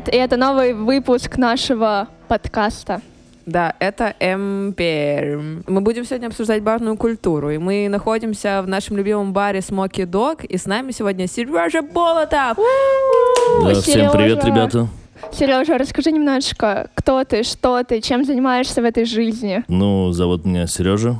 Привет! И это новый выпуск нашего подкаста. Да, это МПР. Мы будем сегодня обсуждать барную культуру. И мы находимся в нашем любимом баре Smoky Dog. И с нами сегодня Сережа Болотов. Да, всем привет, ребята. Сережа, расскажи немножечко, кто ты, что ты, чем занимаешься в этой жизни? Ну, зовут меня Сережа.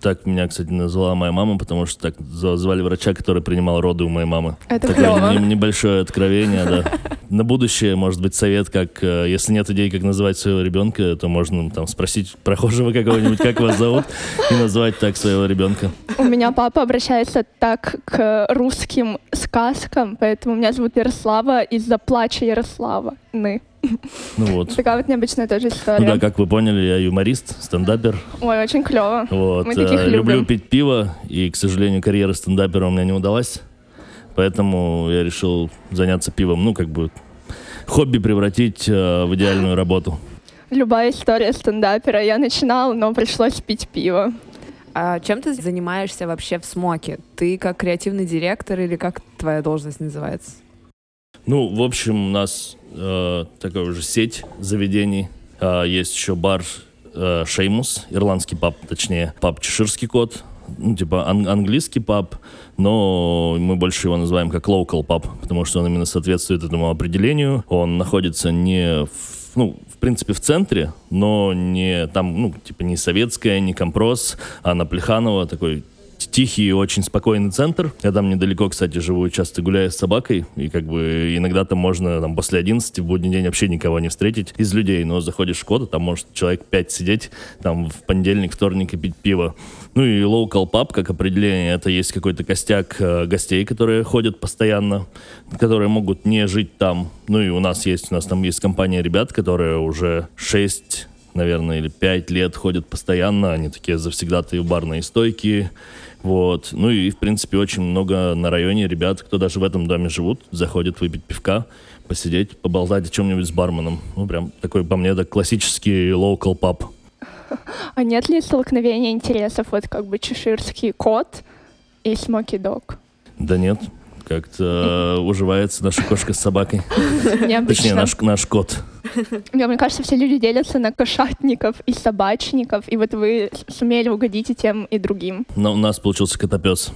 Так меня, кстати, назвала моя мама, потому что так звали врача, который принимал роды у моей мамы. Это Такое клево. не- небольшое откровение, да. На будущее, может быть, совет, как, э, если нет идей, как называть своего ребенка, то можно там спросить прохожего какого-нибудь, как вас зовут, и назвать так своего ребенка. У меня папа обращается так к русским сказкам, поэтому меня зовут Ярослава из-за плача Ярослава. Ны. Ну вот. Такая вот необычная тоже Ну история. да, как вы поняли, я юморист, стендапер. Ой, очень клево. Вот. Мы таких э, любим. Люблю пить пиво, и, к сожалению, карьера стендапера у меня не удалась. Поэтому я решил заняться пивом. Ну, как бы хобби превратить э, в идеальную работу. Любая история стендапера. Я начинала, но пришлось пить пиво. А чем ты занимаешься вообще в Смоке? Ты как креативный директор или как твоя должность называется? Ну, в общем, у нас э, такая уже сеть заведений. А, есть еще бар э, Шеймус, ирландский паб, точнее, паб Чеширский кот. Ну, типа ан- английский паб, но мы больше его называем как local паб, потому что он именно соответствует этому определению. Он находится не в, ну, в принципе, в центре, но не там, ну, типа не советская, не компрос, а на Плеханова такой тихий очень спокойный центр. Я там недалеко, кстати, живу, часто гуляю с собакой, и как бы иногда там можно там, после 11 в будний день вообще никого не встретить из людей, но заходишь в Шкода, там может человек 5 сидеть, там в понедельник, вторник и пить пиво. Ну и local pub, как определение, это есть какой-то костяк э, гостей, которые ходят постоянно, которые могут не жить там. Ну и у нас есть, у нас там есть компания ребят, которые уже 6 наверное, или 5 лет ходят постоянно. Они такие завсегдатые барные стойки. Вот. Ну и, в принципе, очень много на районе ребят, кто даже в этом доме живут, заходят выпить пивка, посидеть, поболтать о чем-нибудь с барменом. Ну, прям такой, по мне, так классический local pub. А нет ли столкновения интересов, вот как бы чеширский кот и смоки дог? Да нет, как-то уживается наша кошка с собакой. Точнее, Необычно. наш, наш кот. Мне, мне кажется, все люди делятся на кошатников и собачников, и вот вы сумели угодить и тем, и другим. Но у нас получился котопес.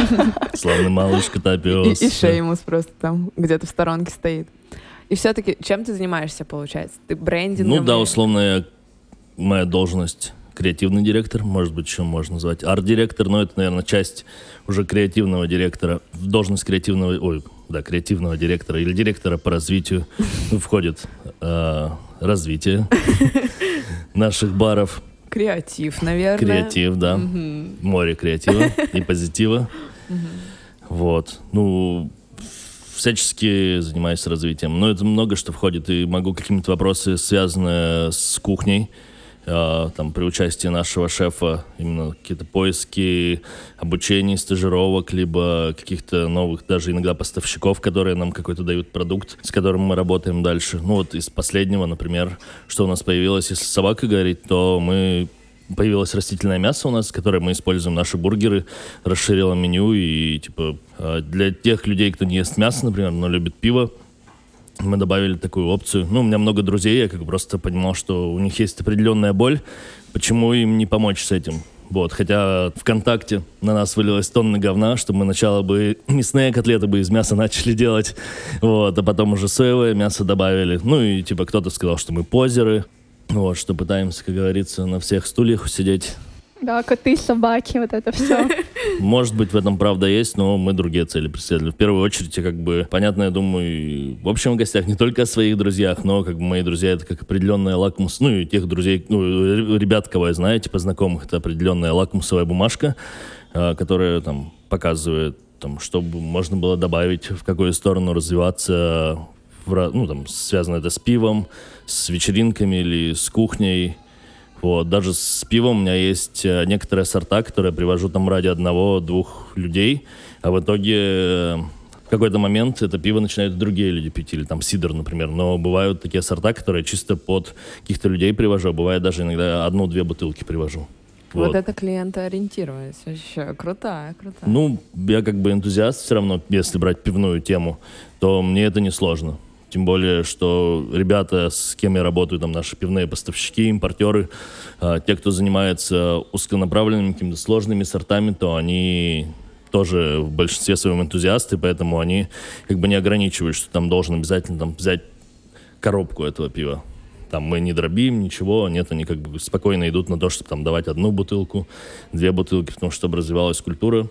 Славный малыш котопес. и Шеймус просто там где-то в сторонке стоит. И все-таки чем ты занимаешься, получается? Ты брендингом? Ну да, или- условно, я- моя должность креативный директор, может быть, еще можно назвать арт-директор, но это, наверное, часть уже креативного директора. В должность креативного, ой, да, креативного директора или директора по развитию входит э, развитие наших баров, Креатив, наверное. креатив, да, Мгм. море креатива и позитива. Вот. Ну, всячески занимаюсь развитием. Но это много что входит, и могу какие-то вопросы, связанные с кухней, э, там, при участии нашего шефа, именно какие-то поиски, обучение, стажировок, либо каких-то новых, даже иногда поставщиков, которые нам какой-то дают продукт, с которым мы работаем дальше. Ну, вот из последнего, например, что у нас появилось, если с собакой говорить, то мы появилось растительное мясо у нас, которое мы используем, наши бургеры, расширило меню, и, типа, э, для тех людей, кто не ест мясо, например, но любит пиво, мы добавили такую опцию. Ну, у меня много друзей, я как просто понимал, что у них есть определенная боль, почему им не помочь с этим. Вот, хотя ВКонтакте на нас вылилась тонна говна, что мы сначала бы мясные котлеты бы из мяса начали делать, вот, а потом уже соевое мясо добавили. Ну и типа кто-то сказал, что мы позеры, вот, что пытаемся, как говорится, на всех стульях сидеть. Да, коты, собаки, вот это все. Может быть, в этом правда есть, но мы другие цели преследовали. В первую очередь, как бы, понятно, я думаю, в общем в гостях не только о своих друзьях, но как бы мои друзья это как определенная лакмус, ну и тех друзей, ну, ребят, кого я знаю, типа знакомых, это определенная лакмусовая бумажка, а, которая там показывает, там, чтобы можно было добавить, в какую сторону развиваться, в ну, там, связано это с пивом, с вечеринками или с кухней, вот, даже с пивом у меня есть э, некоторые сорта, которые привожу там ради одного-двух людей, а в итоге э, в какой-то момент это пиво начинают другие люди пить, или там сидр, например. Но бывают такие сорта, которые чисто под каких-то людей привожу, а бывает даже иногда одну-две бутылки привожу. Вот, Вот. это клиентоориентированность. Вообще крутая, крутая. Ну, я как бы энтузиаст все равно, если брать пивную тему, то мне это не сложно. Тем более, что ребята, с кем я работаю, там наши пивные поставщики, импортеры, а, те, кто занимается узконаправленными какими-то сложными сортами, то они тоже в большинстве своем энтузиасты, поэтому они как бы не ограничивают, что там должен обязательно там взять коробку этого пива. Там мы не дробим, ничего, нет, они как бы спокойно идут на то, чтобы там давать одну бутылку, две бутылки, потому что чтобы развивалась культура.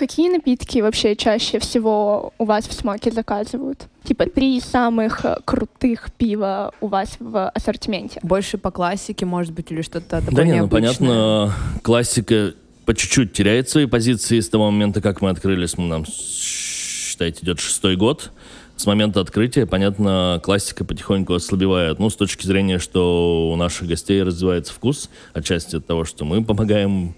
Какие напитки вообще чаще всего у вас в смоке заказывают? Типа три самых э, крутых пива у вас в ассортименте. Больше по классике, может быть, или что-то такое Да не, ну понятно, классика по чуть-чуть теряет свои позиции с того момента, как мы открылись. Мы, нам, считайте, идет шестой год. С момента открытия, понятно, классика потихоньку ослабевает. Ну, с точки зрения, что у наших гостей развивается вкус, отчасти от того, что мы помогаем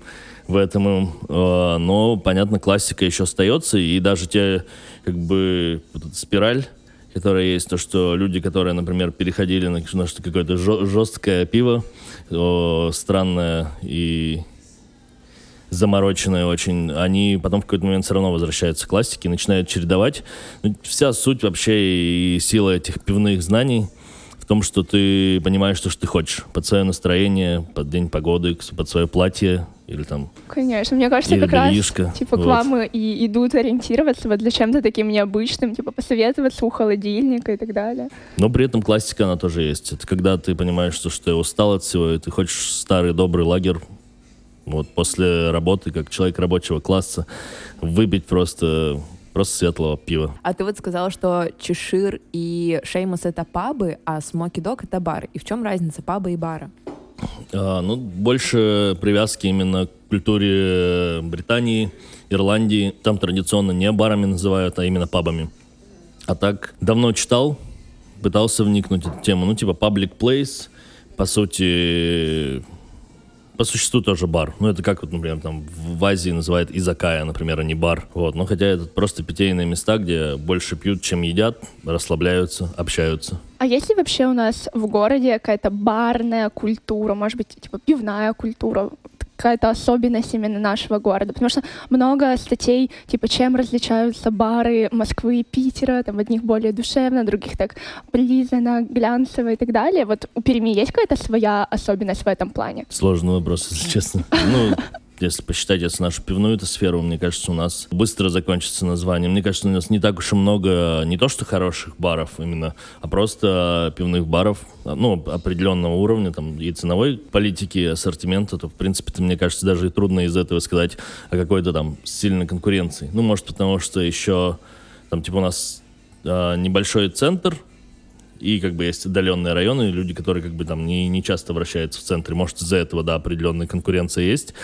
в этом им. Э, Но, понятно, классика еще остается, и даже те, как бы, вот спираль, которая есть, то, что люди, которые, например, переходили на, на что какое-то жесткое пиво, о, странное и замороченные очень, они потом в какой-то момент все равно возвращаются к классике, начинают чередовать. Ну, вся суть вообще и сила этих пивных знаний в том, что ты понимаешь, что, что ты хочешь. Под свое настроение, под день погоды, под свое платье или там... Конечно, мне кажется, как раз бельишко, типа к вот. вам и идут ориентироваться вот для чем-то таким необычным, типа посоветоваться у холодильника и так далее. Но при этом классика, она тоже есть. Это когда ты понимаешь, что, что ты устал от всего, и ты хочешь старый добрый лагерь вот после работы, как человек рабочего класса, выпить просто, просто светлого пива. А ты вот сказала, что Чешир и Шеймус — это пабы, а Смоки Дог — это бар. И в чем разница паба и бара? А, ну, больше привязки именно к культуре Британии, Ирландии. Там традиционно не барами называют, а именно пабами. А так, давно читал, пытался вникнуть в эту тему. Ну, типа, public place, по сути, по существу тоже бар. Ну, это как, вот, например, там в Азии называют изакая, например, а не бар. Вот. Но хотя это просто питейные места, где больше пьют, чем едят, расслабляются, общаются. А есть ли вообще у нас в городе какая-то барная культура, может быть, типа пивная культура, какая-то особенность именно нашего города? Потому что много статей, типа, чем различаются бары Москвы и Питера, там, одних более душевно, других так прилизано, глянцево и так далее. Вот у Перми есть какая-то своя особенность в этом плане? Сложный вопрос, если честно. Ну, если посчитать если нашу пивную эту сферу, мне кажется, у нас быстро закончится название. Мне кажется, у нас не так уж и много, не то что хороших баров именно, а просто пивных баров, ну, определенного уровня, там, и ценовой политики, ассортимента, то, в принципе, мне кажется, даже и трудно из этого сказать о какой-то там сильной конкуренции. Ну, может, потому что еще, там, типа, у нас а, небольшой центр, и как бы есть отдаленные районы, люди, которые как бы там не, не часто вращаются в центре. Может, из-за этого, да, определенная конкуренция есть.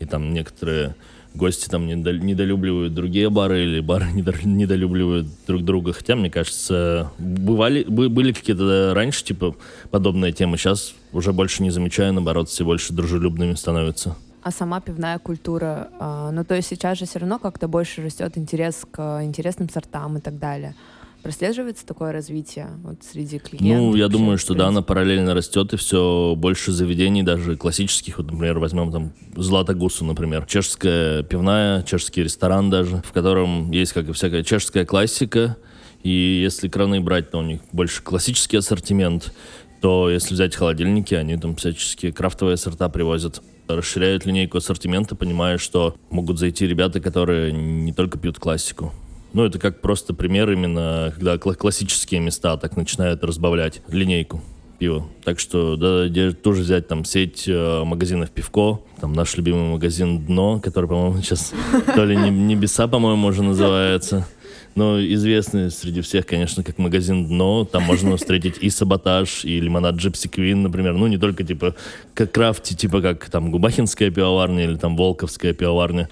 И там некоторые гости там недо- недолюбливают другие бары или бары недо- недолюбливают друг друга. Хотя, мне кажется, бывали, бы- были какие-то раньше, типа, подобные темы. Сейчас уже больше не замечаю, наоборот, все больше дружелюбными становятся. А сама пивная культура, а, ну то есть сейчас же все равно как-то больше растет интерес к интересным сортам и так далее. Прослеживается такое развитие вот среди клиентов? Ну, я думаю, что да, она параллельно растет, и все больше заведений, даже классических. Вот, например, возьмем там Златогусу, например. Чешская пивная, чешский ресторан даже, в котором есть как и всякая чешская классика. И если краны брать, то у них больше классический ассортимент. То если взять холодильники, они там всяческие крафтовые сорта привозят. Расширяют линейку ассортимента, понимая, что могут зайти ребята, которые не только пьют классику. Ну, это как просто пример именно, когда кла- классические места так начинают разбавлять линейку пива. Так что, да, тоже взять там сеть э, магазинов пивко, там наш любимый магазин Дно, который, по-моему, сейчас то ли не- Небеса, по-моему, уже называется. Но известный среди всех, конечно, как магазин Дно. Там можно встретить и саботаж, и лимонад Джипси Квин, например. Ну, не только, типа, как крафти, типа, как там Губахинская пивоварня или там Волковская пивоварня.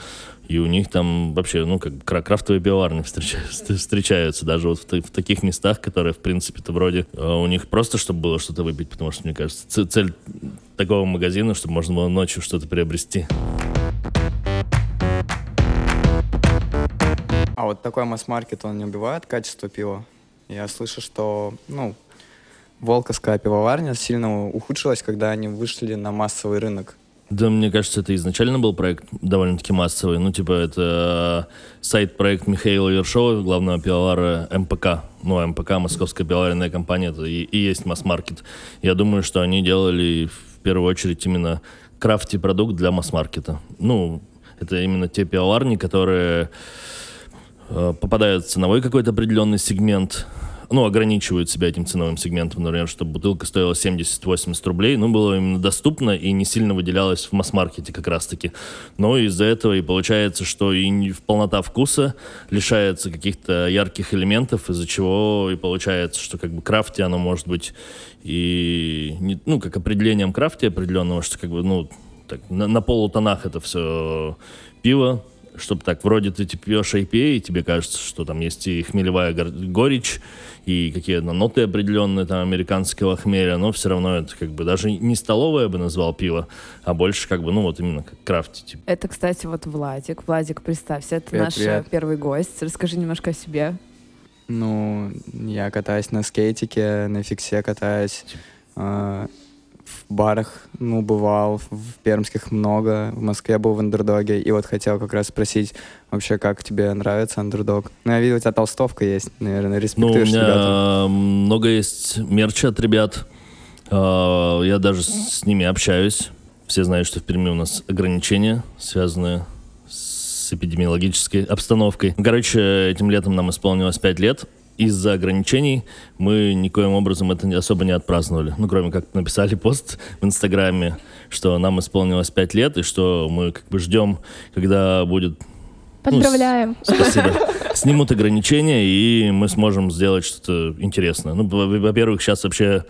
И у них там вообще, ну, как кра- крафтовые пивоварни встречаются, встречаются даже вот в, в таких местах, которые, в принципе-то, вроде э, у них просто, чтобы было что-то выпить, потому что, мне кажется, цель такого магазина, чтобы можно было ночью что-то приобрести. А вот такой масс-маркет, он не убивает качество пива? Я слышу, что, ну, Волковская пивоварня сильно ухудшилась, когда они вышли на массовый рынок. Да, мне кажется, это изначально был проект довольно-таки массовый. Ну, типа, это э, сайт-проект Михаила Ершова, главного пивовара МПК. Ну, МПК, Московская пивоваренная компания, это и, и есть масс-маркет. Я думаю, что они делали в первую очередь именно крафти-продукт для масс-маркета. Ну, это именно те пивоварни, которые э, попадают в ценовой какой-то определенный сегмент, ну, ограничивают себя этим ценовым сегментом, например, чтобы бутылка стоила 70-80 рублей, ну, было именно доступно и не сильно выделялось в масс-маркете как раз-таки. Но из-за этого и получается, что и полнота вкуса лишается каких-то ярких элементов, из-за чего и получается, что как бы крафти оно может быть и, не, ну, как определением крафти определенного, что как бы, ну, так, на, на полутонах это все пиво, чтобы так, вроде ты типа, пьешь IPA, и тебе кажется, что там есть и хмелевая горечь, и какие-то ноты определенные там американского хмеля, но все равно это как бы даже не столовое я бы назвал пиво, а больше как бы, ну вот именно как крафти. Типа. Это, кстати, вот Владик. Владик, представься, это Привет, наш привет. первый гость. Расскажи немножко о себе. Ну, я катаюсь на скейтике, на фиксе катаюсь. э, в барах, ну, бывал, в пермских много, в Москве был в андердоге. И вот хотел как раз спросить, вообще, как тебе нравится андердог? Ну, я видел, у тебя толстовка есть, наверное, Ну, у респектуешь меня ребята. много есть мерча от ребят. А, Я даже с ними общаюсь. Все знают, что в Перми у нас ограничения, связанные с эпидемиологической обстановкой. Короче, этим летом нам исполнилось 5 лет. Из-за ограничений мы никоим образом это особо не отпраздновали. Ну, кроме как написали пост в Инстаграме, что нам исполнилось 5 лет, и что мы как бы ждем, когда будет Поздравляем. Спасибо. Снимут ограничения, и мы сможем сделать что-то интересное. Ну, во- во-первых, сейчас вообще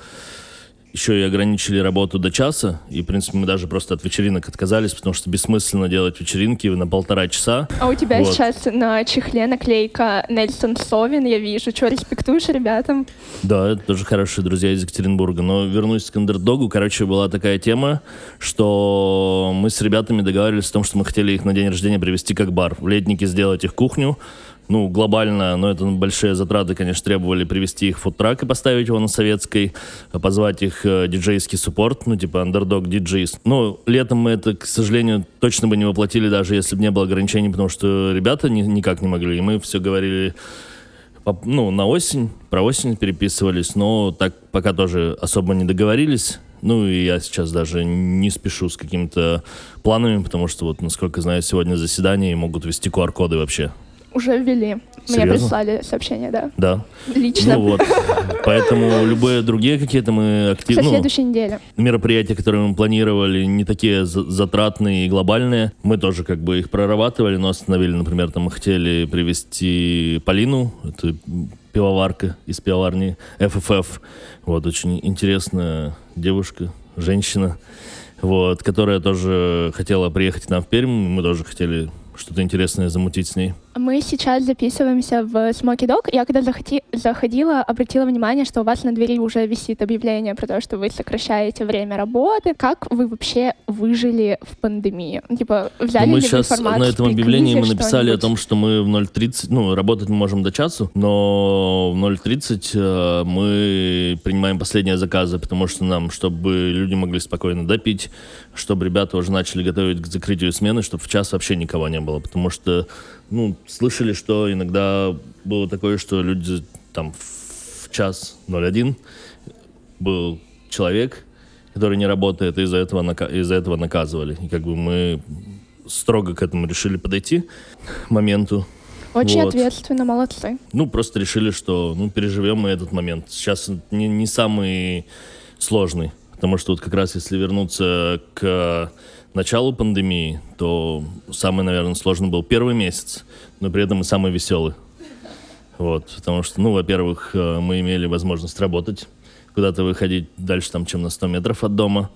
еще и ограничили работу до часа, и, в принципе, мы даже просто от вечеринок отказались, потому что бессмысленно делать вечеринки на полтора часа. А у тебя Вот. сейчас на чехле наклейка Нельсон Совин, я вижу. Что, респектуешь ребятам? Да, это тоже хорошие друзья из Екатеринбурга. Но вернусь к андердогу. Короче, была такая тема, что мы с ребятами договаривались о том, что мы хотели их на день рождения привести как бар. В летнике сделать их кухню. Ну, глобально, но это большие затраты, конечно, требовали привести их в фудтрак и поставить его на Советской, а позвать их э, диджейский суппорт, ну, типа Underdog DJs. Ну, летом мы это, к сожалению, точно бы не воплотили, даже если бы не было ограничений, потому что ребята ни- никак не могли. И мы все говорили ну, на осень, про осень переписывались, но так пока тоже особо не договорились. Ну, и я сейчас даже не спешу с какими-то планами, потому что, вот, насколько знаю, сегодня заседание и могут вести QR-коды вообще. Уже ввели. Мне Серьезно? прислали сообщение, да. Да. Лично. Ну вот. Поэтому любые другие какие-то мы Со активно... ну, следующей недели. мероприятия, которые мы планировали, не такие за- затратные и глобальные. Мы тоже как бы их прорабатывали, но остановили, например, там мы хотели привести Полину, это пивоварка из пивоварни FFF. Вот, очень интересная девушка, женщина, вот, которая тоже хотела приехать к нам в Пермь, мы тоже хотели что-то интересное замутить с ней. Мы сейчас записываемся в Smoky Dog. Я когда захоти- заходила, обратила внимание, что у вас на двери уже висит объявление про то, что вы сокращаете время работы. Как вы вообще выжили в пандемии? Типа, взяли Ну, мы ли сейчас информацию на этом объявлении мы написали о том, что мы в 0.30, ну, работать мы можем до часу, но в 0.30 э, мы принимаем последние заказы, потому что нам, чтобы люди могли спокойно допить, чтобы ребята уже начали готовить к закрытию смены, чтобы в час вообще никого не было, потому что, ну, слышали, что иногда было такое, что люди там в час 01 был человек, который не работает, и из-за этого, нака- из-за этого наказывали. И как бы мы строго к этому решили подойти моменту. Очень Вот. ответственно, молодцы. Ну, просто решили, что ну, переживем мы этот момент. Сейчас не, не самый сложный, потому что вот как раз если вернуться к началу пандемии, то самый, наверное, сложный был первый месяц, но при этом и самый веселый. Вот, потому что, ну, во-первых, э, мы имели возможность работать, куда-то выходить дальше, там, чем на 100 метров от дома,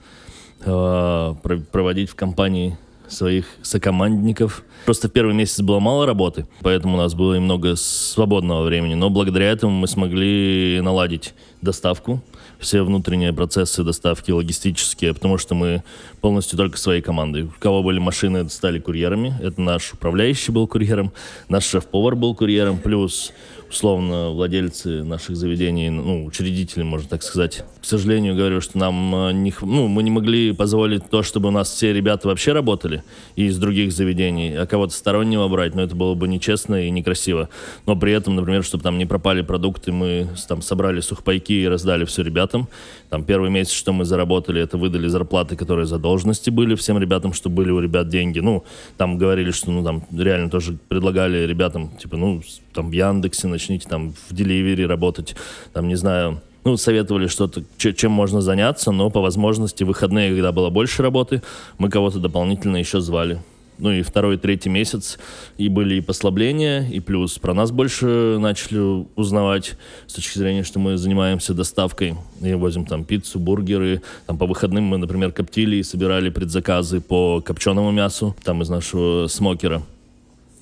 э, про- проводить в компании своих сокомандников. Просто в первый месяц было мало работы, поэтому у нас было немного свободного времени. Но благодаря этому мы смогли наладить доставку, все внутренние процессы доставки логистические, потому что мы полностью только своей командой. У кого были машины, стали курьерами. Это наш управляющий был курьером, наш шеф-повар был курьером, плюс условно, владельцы наших заведений, ну, учредители, можно так сказать. К сожалению, говорю, что нам э, не, ну, мы не могли позволить то, чтобы у нас все ребята вообще работали и из других заведений, а кого-то стороннего брать, но это было бы нечестно и некрасиво. Но при этом, например, чтобы там не пропали продукты, мы там собрали сухпайки и раздали все ребятам. Там первый месяц, что мы заработали, это выдали зарплаты, которые задолженности были всем ребятам, чтобы были у ребят деньги. Ну, там говорили, что, ну, там реально тоже предлагали ребятам, типа, ну, там в Яндексе начните там в деливере работать, там, не знаю, ну, советовали что-то, чем можно заняться, но по возможности выходные, когда было больше работы, мы кого-то дополнительно еще звали. Ну и второй, третий месяц и были и послабления, и плюс про нас больше начали узнавать с точки зрения, что мы занимаемся доставкой и возим там пиццу, бургеры. Там по выходным мы, например, коптили и собирали предзаказы по копченому мясу, там из нашего смокера.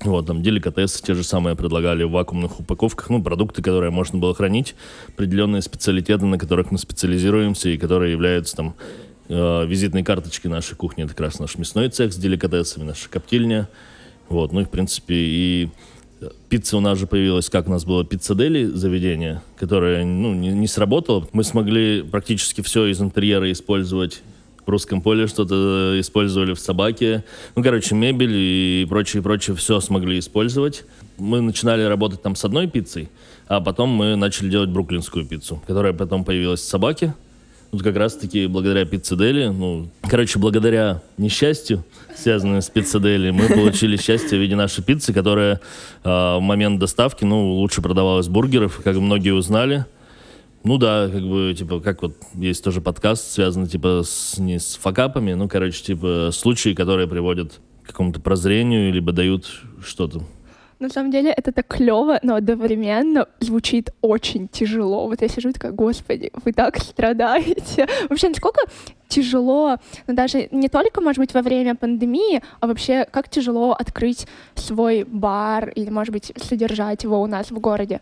Вот, там деликатесы те же самые предлагали в вакуумных упаковках, ну, продукты, которые можно было хранить, определенные специалитеты, на которых мы специализируемся и которые являются там э, визитной карточкой нашей кухни. Это как раз наш мясной цех с деликатесами, наша коптильня. Вот, ну и, в принципе, и пицца у нас же появилась, как у нас было пиццадели заведение, которое, ну, не, не сработало. Мы смогли практически все из интерьера использовать в русском поле что-то использовали в собаке. Ну, короче, мебель и прочее, прочее, все смогли использовать. Мы начинали работать там с одной пиццей, а потом мы начали делать бруклинскую пиццу, которая потом появилась в собаке. Вот как раз-таки благодаря пиццедели, ну, короче, благодаря несчастью, связанному с пиццедели, мы получили счастье в виде нашей пиццы, которая э, в момент доставки, ну, лучше продавалась бургеров, как многие узнали. Ну да, как бы, типа, как вот есть тоже подкаст, связанный, типа, с, не с факапами, ну, короче, типа, случаи, которые приводят к какому-то прозрению, либо дают что-то. На самом деле это так клево, но одновременно звучит очень тяжело. Вот я сижу и такая, господи, вы так страдаете. Вообще, насколько тяжело, ну, даже не только, может быть, во время пандемии, а вообще, как тяжело открыть свой бар или, может быть, содержать его у нас в городе?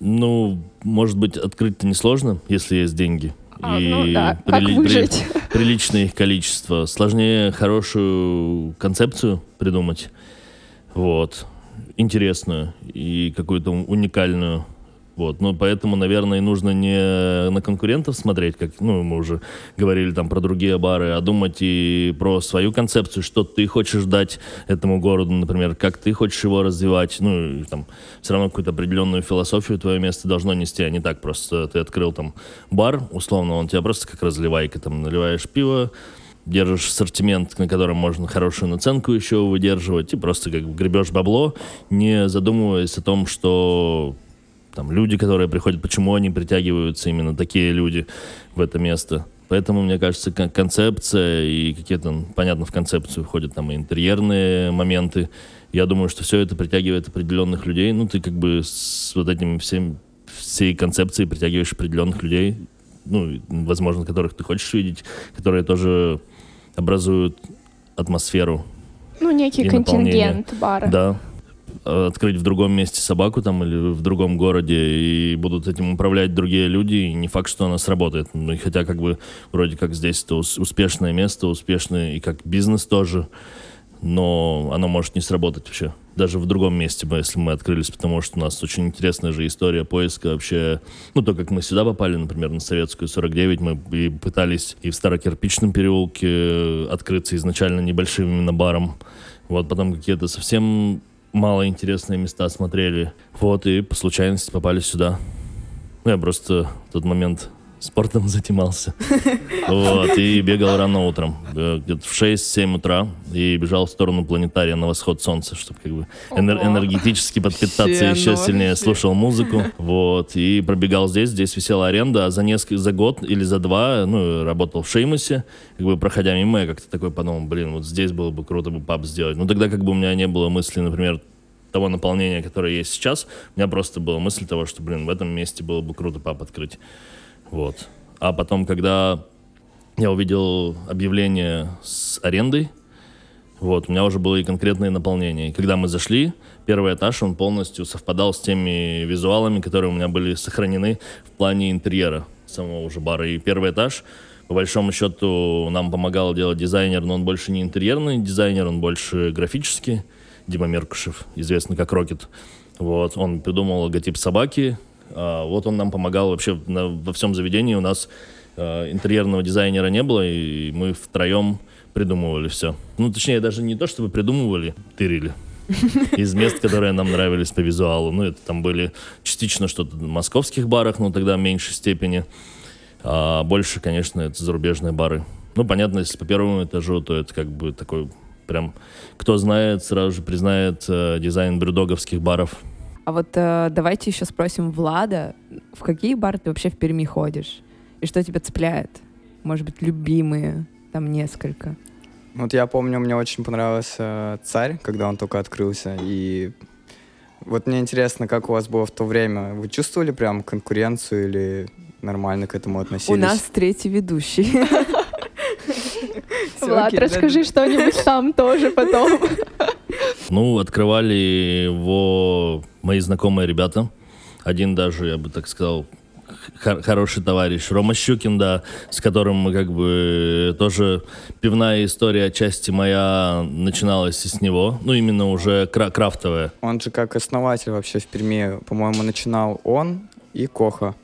Ну, может быть, открыть-то несложно, если есть деньги. А, и ну, да. прили- как выжить? При- приличное их количество. Сложнее хорошую концепцию придумать. Вот. Интересную и какую-то уникальную. Вот, ну, поэтому, наверное, нужно не на конкурентов смотреть, как, ну, мы уже говорили там про другие бары, а думать и про свою концепцию, что ты хочешь дать этому городу, например, как ты хочешь его развивать, ну, и, там, все равно какую-то определенную философию твое место должно нести, а не так просто. Ты открыл там бар, условно, он тебя просто как разливайка, там, наливаешь пиво, держишь ассортимент, на котором можно хорошую наценку еще выдерживать, и просто как гребешь бабло, не задумываясь о том, что там люди, которые приходят, почему они притягиваются именно такие люди в это место. Поэтому, мне кажется, концепция и какие-то, понятно, в концепцию входят там и интерьерные моменты. Я думаю, что все это притягивает определенных людей. Ну, ты как бы с вот этим всем, всей концепцией притягиваешь определенных людей, ну, возможно, которых ты хочешь видеть, которые тоже образуют атмосферу. Ну, некий контингент бара. Да, открыть в другом месте собаку там или в другом городе и будут этим управлять другие люди, и не факт, что она сработает. Ну, и хотя как бы вроде как здесь это успешное место, успешный и как бизнес тоже, но оно может не сработать вообще. Даже в другом месте, если мы открылись, потому что у нас очень интересная же история поиска вообще. Ну, то, как мы сюда попали, например, на Советскую 49, мы и пытались и в Старокирпичном переулке открыться изначально небольшим именно баром. Вот потом какие-то совсем малоинтересные места смотрели. Вот, и по случайности попали сюда. Ну, я просто в тот момент спортом занимался. Вот, и бегал рано утром, э, где-то в 6-7 утра, и бежал в сторону планетария на восход солнца, чтобы как бы энер- энергетически подпитаться еще сильнее. Слушал музыку, вот, и пробегал здесь, здесь висела аренда, а за несколько, за год или за два, ну, работал в Шеймусе, как бы проходя мимо, я как-то такой подумал, блин, вот здесь было бы круто бы паб сделать. Ну, тогда как бы у меня не было мысли, например, того наполнения, которое есть сейчас, у меня просто была мысль того, что, блин, в этом месте было бы круто паб открыть. Вот. А потом, когда я увидел объявление с арендой, Вот, у меня уже было и конкретное наполнение. И когда мы зашли, первый этаж, он полностью совпадал с теми визуалами, которые у меня были сохранены в плане интерьера самого уже бара. И первый этаж, по большому счету, нам помогал делать дизайнер, но он больше не интерьерный дизайнер, он больше графический. Дима Меркушев, известный как Рокет. Вот, он придумал логотип собаки. А, вот он нам помогал вообще на, во всем заведении. У нас а, интерьерного дизайнера не было, и мы втроем придумывали все. Ну, точнее, даже не то, чтобы придумывали, тырили из мест, которые нам нравились по визуалу. Ну, это там были частично что-то в московских барах, но тогда в меньшей степени. А больше, конечно, это зарубежные бары. Ну, понятно, если по первому этажу, то это как бы такой прям... Кто знает, сразу же признает э, дизайн брюдоговских баров. А вот э, давайте еще спросим Влада, в какие бары ты вообще в Перми ходишь? И что тебя цепляет? Может быть, любимые? Там несколько. Вот я помню, мне очень понравился «Царь», когда он только открылся, и вот мне интересно, как у вас было в то время? Вы чувствовали прям конкуренцию или нормально к этому относились? У нас третий ведущий. Влад, расскажи что-нибудь сам тоже потом. Ну, открывали его мои знакомые ребята. Один даже, я бы так сказал, хор- хороший товарищ. Рома Щукин, да, с которым мы как бы тоже пивная история отчасти моя начиналась и с него. Ну, именно уже кра- крафтовая. Он же как основатель вообще в Перми, по-моему, начинал он и Коха.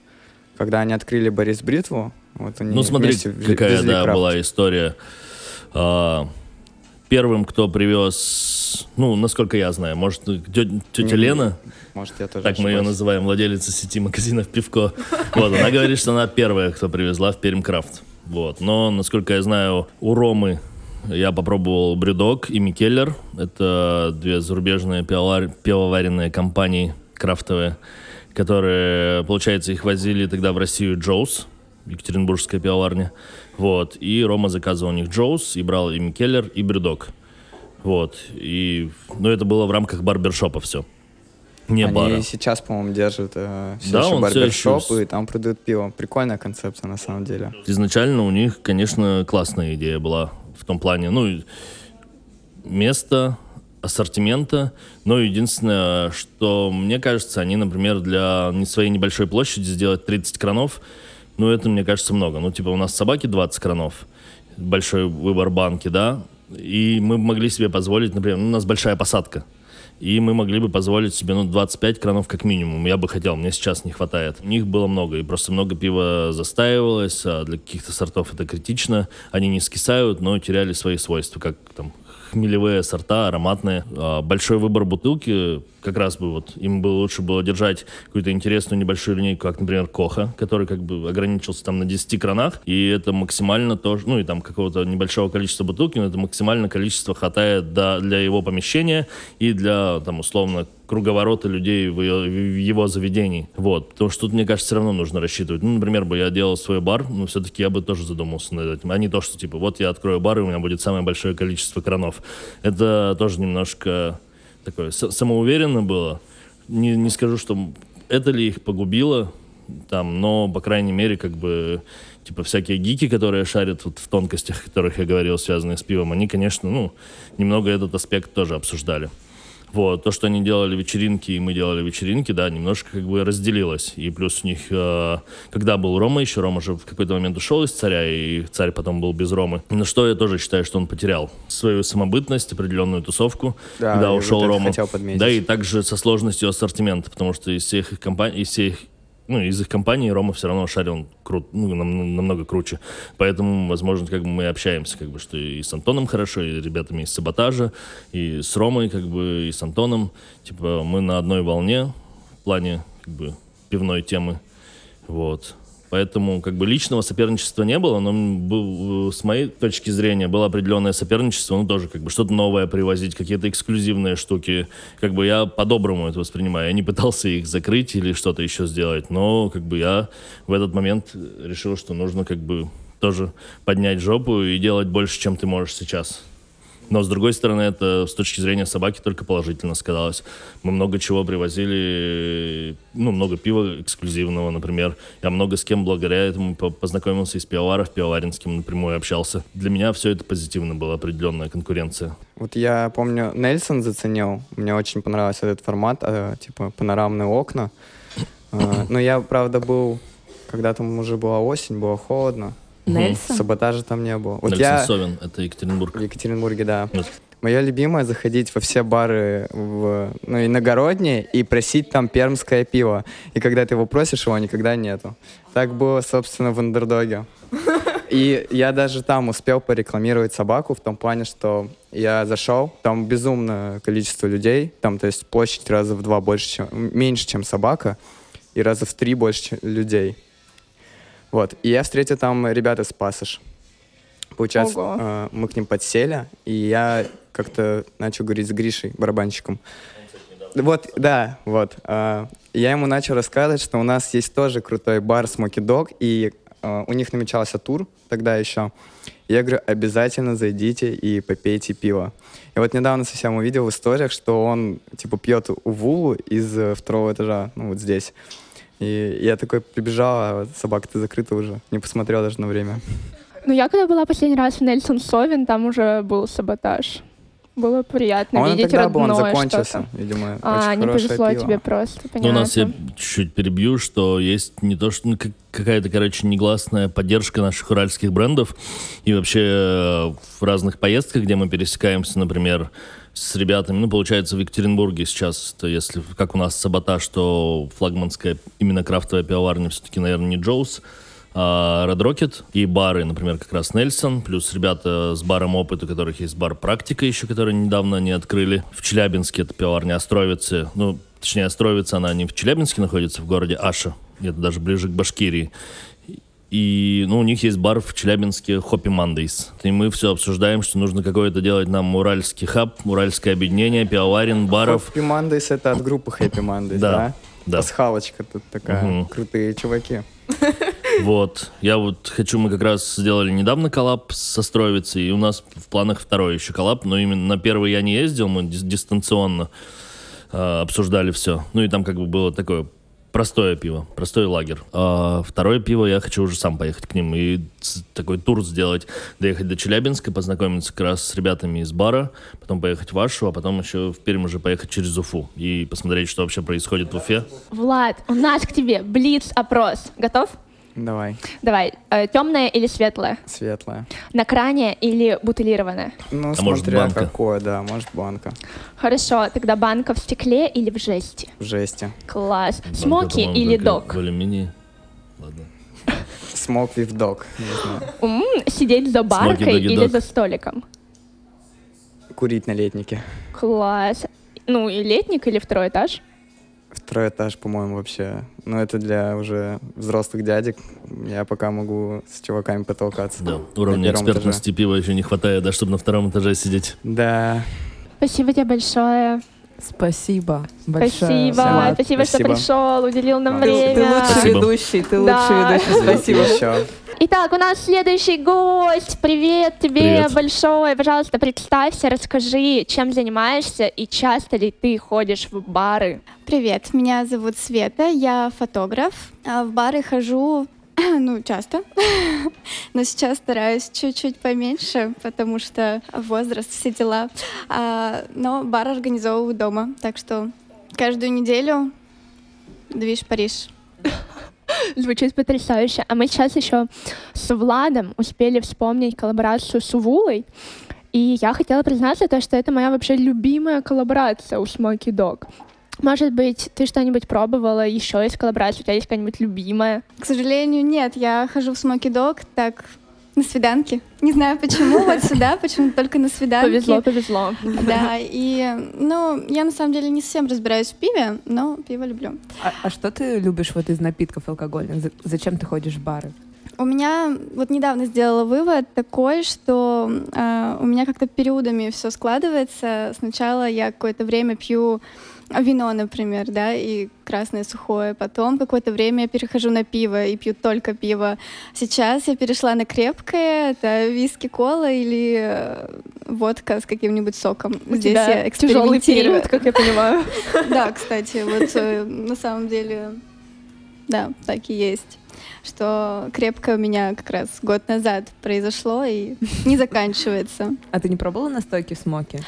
Когда они открыли Борис Бритву, вот они Ну, смотри, какая, да, крафт. была история. А, первым, кто привез, ну, насколько я знаю, может, тетя Лена, Может, я тоже так мы ее называем, владелица сети магазинов «Пивко». Вот, она говорит, что она первая, кто привезла в Пермь крафт. Вот, но, насколько я знаю, у Ромы я попробовал Брюдок и Микеллер. Это две зарубежные пивовар- пивоваренные компании крафтовые, которые, получается, их возили тогда в Россию Jaws, Екатеринбургская пивоварня. Вот, и Рома заказывал у них Jaws, и брал и Mikkeller, и BrewDog. Вот, и, ну, это было в рамках барбершопа все. Не Они бара. сейчас, по-моему, держат э, все Да, еще барбершоп, еще и там продают пиво. Прикольная концепция, на самом деле. Изначально у них, конечно, классная идея была в том плане, ну, место, ассортимента, но единственное, что мне кажется, они, например, для своей небольшой площади сделать 30 кранов, ну, это, мне кажется, много. Ну, типа, у нас собаки 20 кранов, большой выбор банки, да, и мы могли себе позволить, например, ну, у нас большая посадка, и мы могли бы позволить себе, ну, 25 кранов как минимум. Я бы хотел, мне сейчас не хватает. У них было много, и просто много пива застаивалось, а для каких-то сортов это критично. Они не скисают, но теряли свои свойства, как там хмелевые сорта, ароматные. А, Большой выбор бутылки, как раз бы вот им было лучше было держать какую-то интересную небольшую линейку, как, например, Коха, который как бы ограничился там на 10 кранах, и это максимально тоже, ну и там какого-то небольшого количества бутылки, но это максимальное количество хватает до- для его помещения и для, там, условно, круговорота людей в его заведении. Вот. Потому что тут, мне кажется, все равно нужно рассчитывать. Ну, например, бы я делал свой бар, но все-таки я бы тоже задумался над этим. А не то, что, типа, вот я открою бар, и у меня будет самое большое количество кранов. Это тоже немножко такое самоуверенно было. Не, не скажу, что это ли их погубило, там, но, по крайней мере, как бы, типа, всякие гики, которые шарят вот в тонкостях, о которых я говорил, связанных с пивом, они, конечно, ну, немного этот аспект тоже обсуждали. Вот, то, что они делали вечеринки, и мы делали вечеринки, да, немножко как бы разделилось. И плюс у них, э, когда был Рома еще, Рома же в какой-то момент ушел из царя, и царь потом был без Ромы. На что я тоже считаю, что он потерял свою самобытность, определенную тусовку, Да, когда ушел Рома. хотел подметить. Да, и также со сложностью ассортимента, потому что из всех их компаний, из всех ну, из их компаний Рома все равно шарил крут, ну, нам- намного круче. Поэтому, возможно, как бы мы общаемся, как бы, что и с Антоном хорошо, и ребятами из Саботажа, и с Ромой, как бы, и с Антоном. Типа, мы на одной волне в плане, как бы, пивной темы. Вот. Поэтому как бы личного соперничества не было, но э, с моей точки зрения было определенное соперничество, ну тоже как бы что-то новое привозить, какие-то эксклюзивные штуки. Как бы я по-доброму это воспринимаю. Я не пытался их закрыть или что-то еще сделать, но как бы я в этот момент решил, что нужно как бы тоже поднять жопу и делать больше, чем ты можешь сейчас. Но, с другой стороны, это с точки зрения собаки только положительно сказалось. Мы много чего привозили, ну, много пива эксклюзивного, например. Я много с кем благодаря этому по- познакомился из пивоваров, пивоваринским напрямую общался. Для меня все это позитивно было, определенная конкуренция. Вот я помню, Нельсон заценил. Мне очень понравился этот формат, э, типа панорамные окна. Э, но я, правда, был, когда там уже была осень, было холодно. Нельсон? Саботажа там не было. Вот Нельсон я Совин, это Екатеринбург. в Екатеринбурге, да. Вот. Мое любимое заходить во все бары в, ну, иногородние и просить там пермское пиво. И когда ты его просишь, его никогда нету. Так было, собственно, в андердоге. И я даже там успел порекламировать собаку в том плане, что я зашел, там безумное количество людей, там, то есть площадь раза в два больше, чем, меньше, чем собака, и раза в три больше чем людей. Вот. И я встретил там ребят из Пассаж. Получается, Ого. э, мы к ним подсели, и я как-то начал говорить с Гришей, барабанщиком. Вот, да, вот. А, я ему начал рассказывать, что у нас есть тоже крутой бар Smoky Dog, и а, у них намечался тур тогда еще. Я говорю, обязательно зайдите и попейте пиво. И вот недавно совсем увидел в историях, что он, типа, пьет Увулу из э, второго этажа, ну, вот здесь. И я такой прибежал, а собака-то закрыта уже. Не посмотрел даже на время. Ну, я когда была последний раз в Нельсон Совин, там уже был саботаж. Было приятно А видеть тогда был, он родное закончился, видимо. А, очень не повезло пиво. тебе просто, Ну, понятно. у нас я чуть-чуть перебью, что есть не то, что ну, как- какая-то, короче, негласная поддержка наших уральских брендов. И вообще э, в разных поездках, где мы пересекаемся, например, с ребятами, ну, получается, в Екатеринбурге сейчас, то если как у нас саботаж, то флагманская именно крафтовая пивоварня все-таки, наверное, не Джоус, а Red Rocket и бары, например, как раз Нельсон, плюс ребята с баром опыт, у которых есть бар Практика еще, который недавно не открыли. В Челябинске это пивоварня Островицы, ну, точнее, Островица, она не в Челябинске находится, в городе Аша, где-то даже ближе к Башкирии. И, ну, у них есть бар в Челябинске Hoppy Mondays. И мы все обсуждаем, что нужно какое-то делать нам уральский хаб, уральское объединение, пивоварен, баров. Happy Mondays это от группы Happy Mondays, Да, да? да. Пасхалочка тут такая. Мгм. Крутые чуваки. Вот. Я вот хочу, мы как раз сделали недавно коллаб с Островицей, и у нас в планах второй еще коллаб, но именно на первый я не ездил, мы дис- дистанционно э, обсуждали все. Ну и там как бы было такое простое пиво, простой лагерь. А второе пиво я хочу уже сам поехать к ним и такой тур сделать, доехать до Челябинска, познакомиться как раз с ребятами из бара, потом поехать в Ашу, а потом еще в Пермь уже поехать через Уфу и посмотреть, что вообще происходит в Уфе. Влад, у нас к тебе блиц-опрос. Готов? Давай, Давай. темное или светлое? светлая. На кране или бутылированное? Ну, А может, смотря банка? какое, да, может банка Хорошо, тогда банка в стекле или в жести? в жести. Класс. Банка, Смоки или док? В алюминии. Ладно. With dog, не знаю. М, Сидеть за баркой или за столиком? Курить на летнике. Класс. Ну и летник или второй этаж? Второй этаж, по-моему, вообще. Ну, это для уже взрослых дядек. Я пока могу с чуваками потолкаться. Да, уровня экспертности пива еще не хватает, да, чтобы на втором этаже сидеть. Да. Спасибо тебе большое. Спасибо большое. Спасибо. Влад. Спасибо, что Спасибо. пришел, уделил нам Ты, время. ты лучший Спасибо. ведущий, ты Да. лучший ведущий. Спасибо. Еще. Итак, у нас следующий гость. Привет тебе Привет. большое. Пожалуйста, представься, расскажи, чем занимаешься и часто ли ты ходишь в бары. Привет, меня зовут Света, я фотограф. А В бары хожу, ну, часто, но сейчас стараюсь чуть-чуть поменьше, потому что возраст, все дела. А, Но бар организовываю дома, так что каждую неделю движ Париж. Звучит потрясающе. А мы сейчас еще с Владом успели вспомнить коллаборацию с Увулой. И я хотела признаться, то, что это моя вообще любимая коллаборация у Smoky Dog. Может быть, ты что-нибудь пробовала еще из коллаборации? У тебя есть какая-нибудь любимая? К сожалению, нет, я хожу в Смоки Дог так на свиданки. Не знаю почему, вот сюда, почему только на свиданки. Повезло, повезло. Да, и, ну, я на самом деле не совсем разбираюсь в пиве, но пиво люблю. А, а что ты любишь вот из напитков алкогольных? За- Зачем ты ходишь в бары? У меня вот недавно сделала вывод такой, что э, у меня как-то периодами все складывается. Сначала я какое-то время пью вино, например, да, и красное сухое. Потом какое-то время я перехожу на пиво и пью только пиво. Сейчас я перешла на крепкое, это виски, кола или э, водка с каким-нибудь соком. У Здесь тебя я тяжелый период, как я понимаю. Да, кстати, вот э, на самом деле, да, так и есть. Что крепкое у меня как раз год назад произошло и не заканчивается. А ты не пробовала настойки в смоке?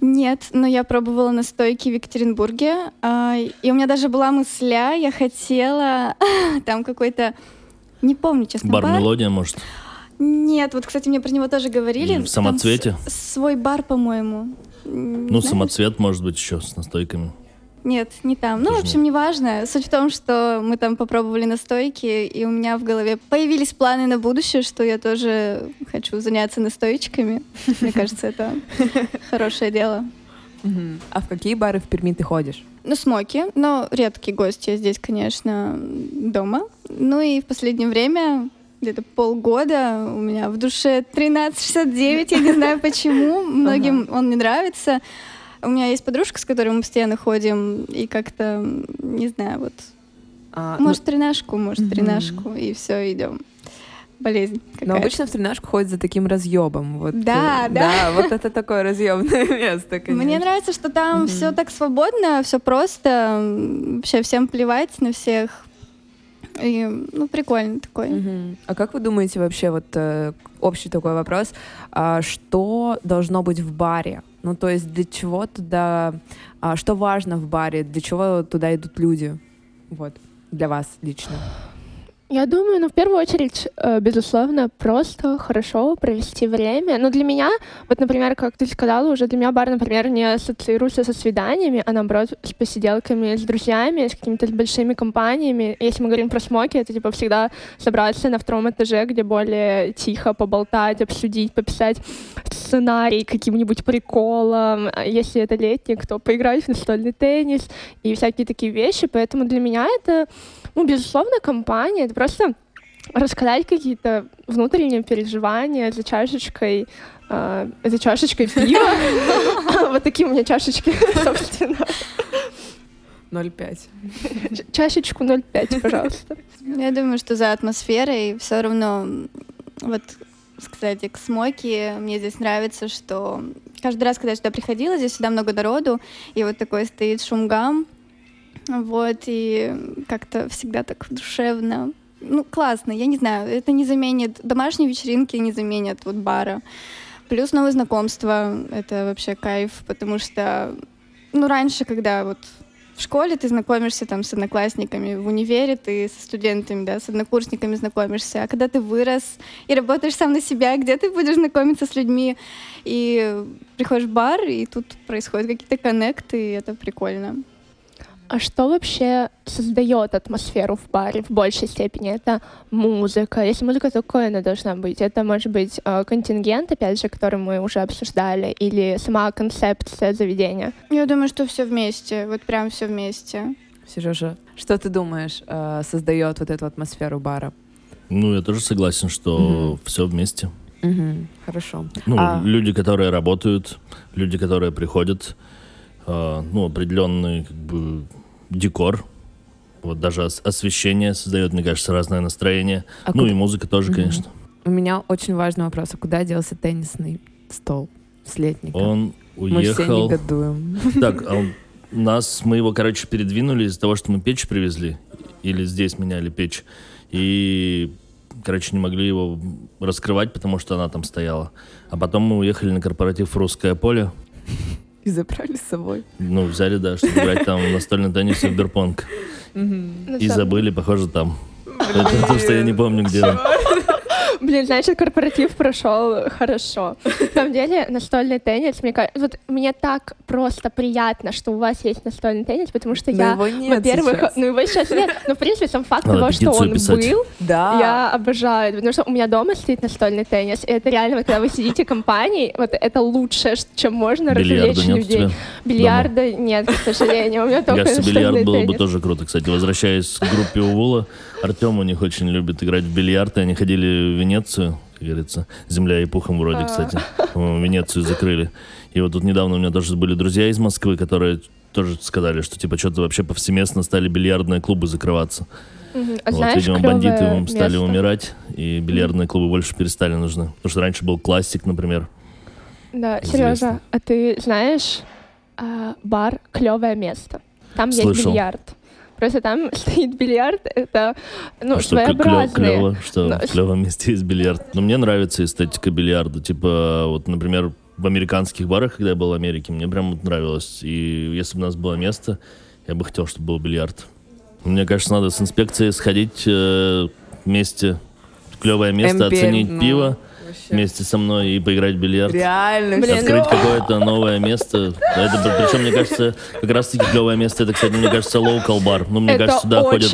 Нет, но я пробовала настойки в Екатеринбурге, а, и у меня даже была мысля, я хотела там какой-то, не помню, честно, Бар бар. «Мелодия», может? Нет, вот, кстати, мне про него тоже говорили. Или в «Самоцвете»? Там свой бар, по-моему. Ну, знаешь? самоцвет, может быть, еще с настойками. Нет, не там. Ну, в общем, неважно. Суть в том, что мы там попробовали настойки, и у меня в голове появились планы на будущее, что я тоже хочу заняться настоечками. Мне кажется, это хорошее дело. А в какие бары в Перми ты ходишь? Ну, смоки, но редкий гость я здесь, конечно, дома. Ну и в последнее время, где-то полгода, у меня в душе 1369, я не знаю почему, многим он не нравится. У меня есть подружка, с которой мы постоянно ходим, и как-то, не знаю, вот, А, ну, может, тренажку, может, Мгм. тренажку, и все, идем. Болезнь Но какая-то. обычно в тренажку ходят за таким разъебом. Вот, Да, э, да. вот это такое разъемное место, конечно. Мне нравится, что там Мгм. все так свободно, все просто, вообще всем плевать на всех. И, ну, прикольно такой. Мгм. А как вы думаете вообще, вот э, общий такой вопрос, а что должно быть в баре? Ну, то есть для чего туда, а, что важно в баре, для чего туда идут люди? Вот, для вас лично. Я думаю, ну, в первую очередь, э, безусловно, просто хорошо провести время. Но для меня, вот, например, как ты сказала, уже для меня бар, например, не ассоциируется со свиданиями, а наоборот с посиделками с друзьями, с какими-то большими компаниями. Если мы говорим про смоки, это типа всегда собраться на втором этаже, где более тихо поболтать, обсудить, пописать сценарий каким-нибудь приколом. Если это летник, то поиграть в настольный теннис и всякие такие вещи. Поэтому для меня это ну, безусловно, компания. Это просто рассказать какие-то внутренние переживания за чашечкой, э, за чашечкой пива. Вот такие у меня чашечки, собственно. 0,5. Ч- Чашечку 0,5, пожалуйста. Я думаю, что за атмосферой все равно, вот, кстати, к смоке мне здесь нравится, что каждый раз, когда я сюда приходила, здесь всегда много народу, и вот такой стоит шумгам, вот, и как-то всегда так душевно. Ну, классно, я не знаю, это не заменит, домашние вечеринки не заменят вот бара. Плюс новые знакомства, это вообще кайф, потому что, ну, раньше, когда вот в школе ты знакомишься там с одноклассниками, в универе ты со студентами, да, с однокурсниками знакомишься, а когда ты вырос и работаешь сам на себя, где ты будешь знакомиться с людьми, и приходишь в бар, и тут происходят какие-то коннекты, и это прикольно. А что вообще создает атмосферу в баре в большей степени? Это музыка. Если музыка, то какой она должна быть? Это может быть э, контингент, опять же, который мы уже обсуждали, или сама концепция заведения. Я думаю, что все вместе, вот прям все вместе. Сережа, что ты думаешь э, создает вот эту атмосферу бара? Ну, я тоже согласен, что Мгм. все вместе. Мгм, Хорошо. Ну, А- люди, которые работают, люди, которые приходят, э, ну, определенный как бы декор. Вот даже ос- освещение создает, мне кажется, разное настроение. А ну куда- и музыка тоже, Мгм. конечно. У меня очень важный вопрос. А куда делся теннисный стол с летника? Он Мы все уехал. негодуем. Так, а он- нас, мы его, короче, передвинули из-за того, что мы печь привезли. Или здесь меняли печь. И, короче, не могли его раскрывать, потому что она там стояла. А потом мы уехали на корпоратив «Русское поле». И забрали с собой. Ну, взяли, да, чтобы играть там настольный теннис и в бирпонг. И забыли, похоже, там. Потому что я не помню, где он. Блин, значит, корпоратив прошел хорошо. На самом деле, настольный теннис, мне кажется, вот мне так просто приятно, что у вас есть настольный теннис, потому что Но я, во-первых, ну его сейчас нет, но в принципе сам факт Надо того, что он писать. был, Да. я обожаю, потому что у меня дома стоит настольный теннис, и это реально, вот когда вы сидите компанией, вот это лучшее, чем можно Бильярда развлечь людей. Бильярда нет, к сожалению, у меня только кажется, настольный бильярд было бы теннис. тоже круто. Кстати, возвращаясь к группе Увула, Артем у них очень любит играть в бильярд, и они ходили в Венецию, как говорится, земля и пухом А. вроде, кстати. По-моему, Венецию закрыли. И вот тут недавно у меня тоже были друзья из Москвы, которые тоже сказали, что типа что-то вообще повсеместно стали бильярдные клубы закрываться. Мгм. А вот, знаешь, видимо, бандиты ум- стали место? умирать, и бильярдные клубы больше перестали нужны. Потому что раньше был классик, например. Да. Сережа, а ты знаешь а, бар клевое место? Там есть Слышал. бильярд. Просто там стоит бильярд, это ну, А что, клё- своеобразные. клёво, что Но- в клевом месте есть бильярд. Но мне нравится эстетика бильярда. Типа, вот, например, в американских барах, когда я был в Америке, мне прям вот нравилось. И если бы у нас было место, я бы хотел, чтобы был бильярд. Мне кажется, надо с инспекцией сходить э, вместе, клевое место, МП, оценить ну, пиво вообще. вместе со мной и поиграть в бильярд. Реально. Блин. Открыть какое-то новое место. Это, причем, мне кажется, как раз-таки клевое место, это, кстати, мне кажется, local бар. Ну, мне это кажется, сюда ходят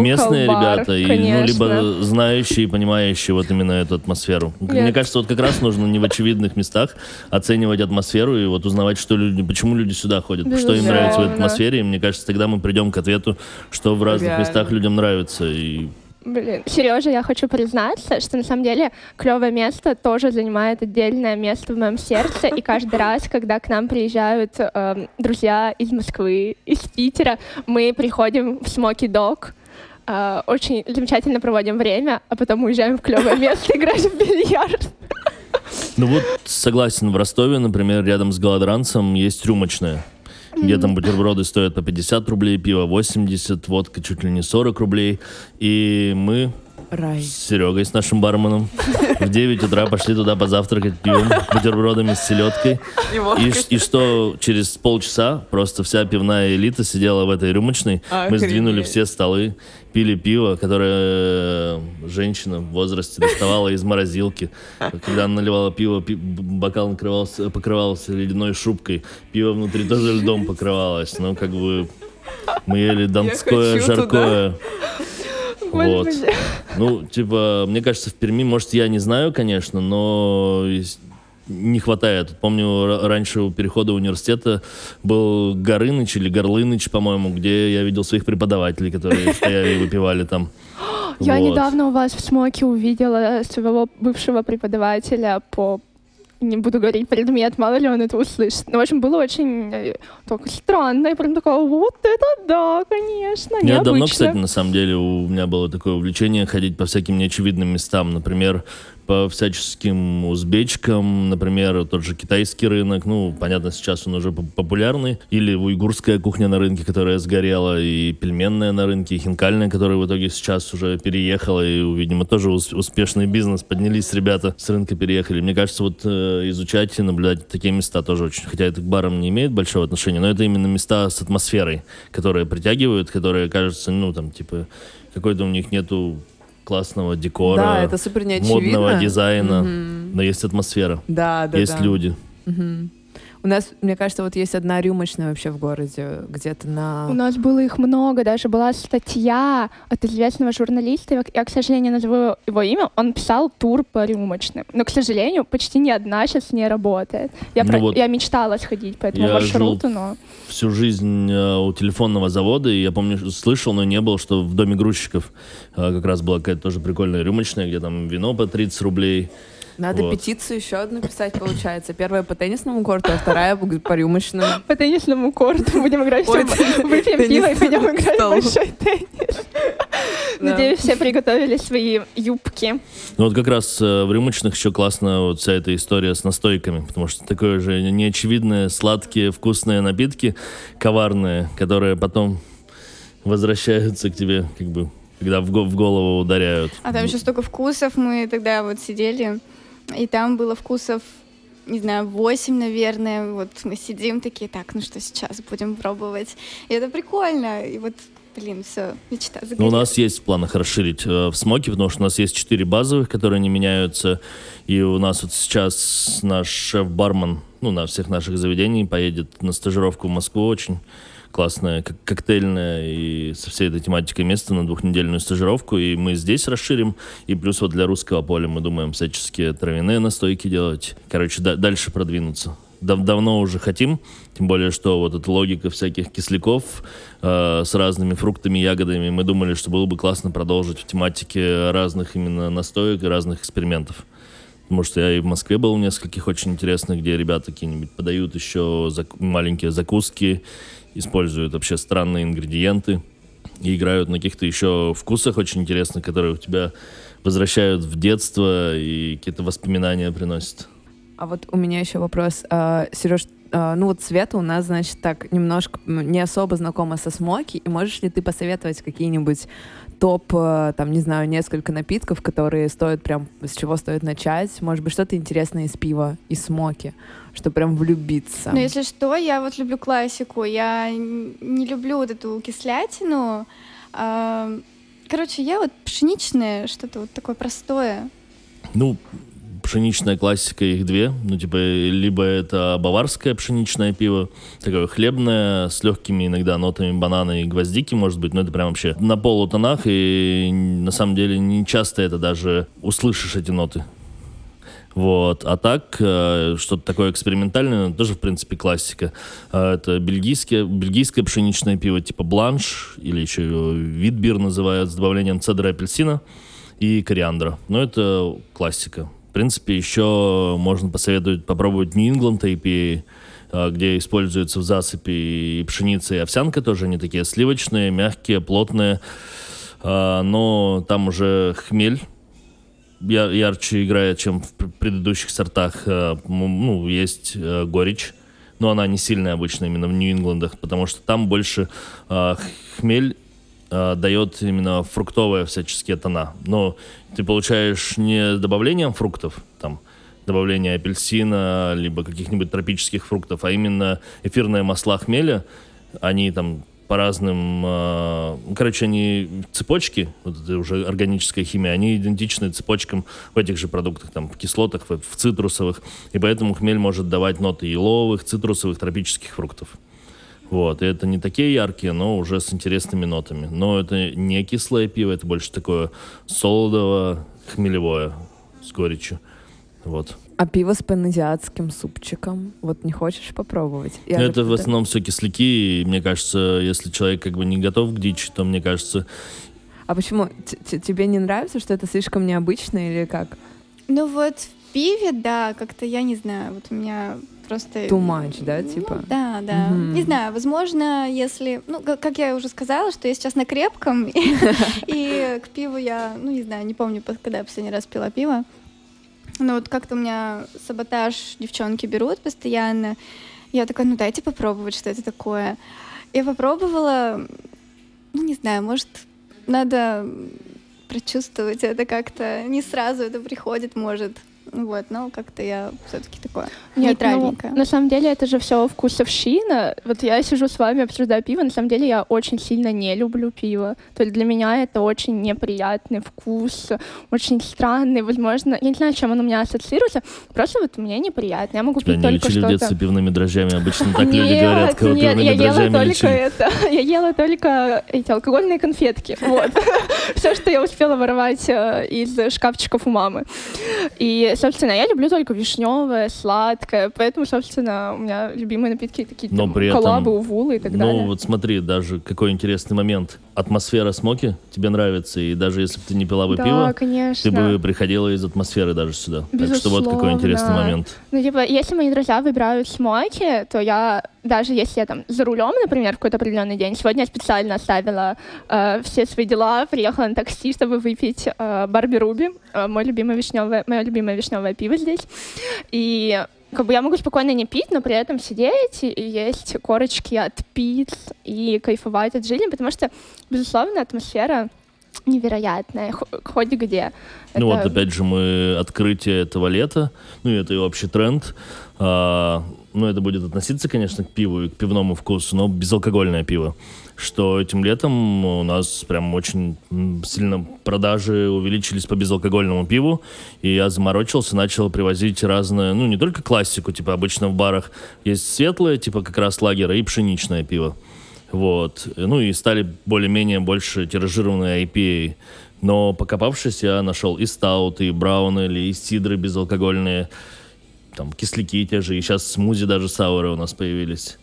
местные бар, ребята, и, ну, либо знающие, понимающие вот именно эту атмосферу. Мне Нет. кажется, вот как раз нужно не в очевидных местах оценивать атмосферу и вот узнавать, что люди, почему люди сюда ходят, что им Безусловно. нравится в этой атмосфере. И мне кажется, тогда мы придем к ответу, что в разных Реально. местах людям нравится. И Блин, Сережа, я хочу признаться, что на самом деле клевое место тоже занимает отдельное место в моем сердце. И каждый раз, когда к нам приезжают эм, друзья из Москвы, из Питера, мы приходим в Смоки Дог, э, очень замечательно проводим время, а потом уезжаем в клевое место играть в бильярд. Ну вот, согласен, в Ростове, например, рядом с Голодранцем есть рюмочная. Где там бутерброды стоят по 50 рублей, пиво 80, водка чуть ли не 40 рублей. И мы Рай. с Серегой, с нашим барменом, в 9 утра пошли туда позавтракать пивом, бутербродами с селедкой. И, ш- и что через полчаса просто вся пивная элита сидела в этой рюмочной. Мы Охренеть. сдвинули все столы, пили пиво, которое э, женщина в возрасте доставала из морозилки. Когда она наливала пиво, пи- бокал накрывался, покрывался ледяной шубкой. Пиво внутри тоже льдом покрывалось. Ну, как бы мы ели донское, хочу туда. Вот. Ну, типа, мне кажется, в Перми, может, я не знаю, конечно, но не хватает. Помню, раньше у перехода университета был Горыныч или Горлыныч, по-моему, где я видел своих преподавателей, которые стояли и выпивали там. Я недавно у вас в Смоке увидела своего бывшего преподавателя по не буду говорить предмет, мало ли он это услышит. Ну, в общем, было очень э, так странно. Я прям такая, вот это да, конечно, Я давно, необычно. кстати, на самом деле, у меня было такое увлечение ходить по всяким неочевидным местам. Например, по всяческим узбечкам, например, тот же китайский рынок. Ну, понятно, сейчас он уже поп- популярный. Или уйгурская кухня на рынке, которая сгорела, и пельменная на рынке, и хинкальная, которая в итоге сейчас уже переехала. И, видимо, тоже ус- успешный бизнес. Поднялись ребята, с рынка переехали. Мне кажется, вот э, изучать и наблюдать такие места тоже очень. Хотя это к барам не имеет большого отношения, но это именно места с атмосферой, которые притягивают, которые, кажется, ну, там, типа, какой-то у них нету классного декора, Да, это супер модного дизайна, Мгм. но есть атмосфера, Да, да, есть да. люди. Мгм. У нас, мне кажется, вот есть одна рюмочная вообще в городе, где-то на... У нас было их много, даже была статья от известного журналиста, я, к сожалению, назову его имя, он писал тур по рюмочным. Но, к сожалению, почти ни одна сейчас не работает. Я, Ну про- вот я мечтала сходить по этому я маршруту, жил но... Всю жизнь э, у телефонного завода, и я помню, слышал, но не был, что в доме грузчиков э, как раз была какая-то тоже прикольная рюмочная, где там вино по 30 рублей. Надо вот. петицию еще одну писать, получается. Первая по теннисному корту, а вторая по по рюмочному. По теннисному корту будем играть, Ой, выпьем пиво и пойдем играть в стол. большой теннис. Да. Надеюсь, все приготовили свои юбки. Ну вот как раз э, в рюмочных еще классно вот вся эта история с настойками, потому что такое же неочевидные, сладкие, вкусные напитки, коварные, которые потом возвращаются к тебе, как бы, когда в, го- в голову ударяют. А там еще столько вкусов. Мы тогда вот сидели, и там было вкусов, не знаю, 8, наверное. Вот мы сидим такие, так, ну что сейчас будем пробовать. И это прикольно. И вот блин, все, мечта Ну, у загорелась. нас есть в планах расширить э, в смоке, потому что у нас есть четыре базовых, которые не меняются. И у нас вот сейчас наш шеф-бармен, ну, на всех наших заведений поедет на стажировку в Москву. Очень классное, как коктейльное и со всей этой тематикой место на двухнедельную стажировку. И мы здесь расширим. И плюс вот для русского поля мы думаем всяческие травяные настойки делать. Короче, да- дальше продвинуться. Дав- давно уже хотим, тем более, что вот эта логика всяких кисляков э, с разными фруктами, ягодами, мы думали, что было бы классно продолжить в тематике разных именно настоек и разных экспериментов. Потому что я и в Москве был в нескольких очень интересных, где ребята какие-нибудь подают еще зак- маленькие закуски, используют вообще странные ингредиенты и играют на каких-то еще вкусах очень интересных, которые у тебя возвращают в детство и какие-то воспоминания приносят. А вот у меня еще вопрос. Сереж, ну вот Света у нас, значит, так немножко м, не особо знакома со смоки. И можешь ли ты посоветовать какие-нибудь топ, э, там, не знаю, несколько напитков, которые стоят прям, с чего стоит начать? Может быть, что-то интересное из пива, из смоки, что прям влюбиться? Ну, если что, я вот люблю классику. Я не люблю вот эту кислятину. Короче, я вот пшеничное, что-то вот такое простое. Ну, пшеничная классика, их две. Ну, типа, либо это баварское пшеничное пиво, такое хлебное, с легкими иногда нотами банана и гвоздики, может быть, но это прям вообще на полутонах, и на самом деле не часто это даже услышишь эти ноты. Вот. А так, э, что-то такое экспериментальное, ну, тоже, в принципе, классика. Э, Это бельгийское, бельгийское пшеничное пиво типа бланш, или еще витбир называют, с добавлением цедра апельсина и кориандра. Но это классика. В принципе, еще можно посоветовать попробовать England IPA, э, где используется в засыпи и пшеница, и овсянка тоже. Они такие сливочные, мягкие, плотные. А, Но там уже хмель ярче играет, чем в пр- предыдущих сортах. Э, Ну, есть э, горечь, но она не сильная обычно именно в Нью-Ингландах, потому что там больше э, хмель дает именно фруктовые всяческие тона. Но ты получаешь не добавлением фруктов, там, добавление апельсина, либо каких-нибудь тропических фруктов, а именно эфирные масла хмеля, они там по разным, ну, короче, они цепочки, вот это уже органическая химия, они идентичны цепочкам в этих же продуктах, там, в кислотах, в, в цитрусовых, и поэтому хмель может давать ноты еловых, цитрусовых, тропических фруктов. Вот, и это не такие яркие, но уже с интересными нотами. Но это не кислое пиво, это больше такое солодово-хмелевое с горечью. Вот. А пиво с паназиатским супчиком? Вот не хочешь попробовать? Я Ну, же это в основном все кисляки, и мне кажется, если человек как бы не готов к дичи, то мне кажется, А почему? Т- т- Тебе не нравится, что это слишком необычно или как? Ну вот в пиве, да, как-то я не знаю, вот у меня просто... Too much, да, Ну, типа? да, да. Мгм. Не знаю, возможно, если... Ну, ка- как я уже сказала, что я сейчас на крепком, и к пиву я, ну, не знаю, не помню, когда я последний раз пила пиво. Но вот как-то у меня саботаж девчонки берут постоянно. Я такая, ну, дайте попробовать, что это такое. Я попробовала, ну, не знаю, может, надо прочувствовать это как-то. Не сразу это приходит, может. Вот, но как-то я все-таки такое Нет, ну, нейтральненькое. на самом деле это же все вкусовщина. Вот я сижу с вами, обсуждаю пиво. На самом деле я очень сильно не люблю пиво. То есть для меня это очень неприятный вкус, очень странный. Возможно, я не знаю, чем он у меня ассоциируется. Просто вот мне неприятно. Я могу тебя пить не только лечили в что-то. детстве пивными дрожжами. Обычно так люди Нет, говорят, кого нет, пивными я ела только это. Я ела только эти алкогольные конфетки. Вот. Все, что я успела воровать э, из шкафчиков у мамы. И, собственно, я люблю только вишневое, сладкое. Поэтому, собственно, у меня любимые напитки такие Но там, при этом- коллабы, увулы и так Ну, далее. вот смотри, даже какой интересный момент. Атмосфера смоки тебе нравится, и даже если бы ты не пила бы да, пиво, конечно. ты бы приходила из атмосферы даже сюда. Так что вот какой интересный Безусловно. момент. Ну, типа, если мои друзья выбирают смоки, то я, даже если я там за рулем, например, в какой-то определенный день, сегодня я специально оставила э, все свои дела, приехала на такси, чтобы выпить э, Барби Руби, э, мой любимый вишневое, мое любимое вишневое пиво здесь. И как бы я могу спокойно не пить, но при этом сидеть и есть корочки от пиц и кайфовать от жизни, потому что, безусловно, атмосфера невероятная, хо- хоть где. Ну вот, опять же, мы открытие этого лета, ну это и общий тренд. А, ну, это будет относиться, конечно, к пиву и к пивному вкусу, но безалкогольное пиво. Что этим летом у нас прям очень сильно продажи увеличились по безалкогольному пиву, и я заморочился, начал привозить разное, ну, не только классику, типа обычно в барах есть светлое, типа как раз лагера, и пшеничное пиво. Вот. Ну и стали более-менее больше тиражированные IPA. Но покопавшись, я нашел и стауты, и брауны, и сидры безалкогольные, там кисляки те же, и сейчас смузи даже сауры у нас появились.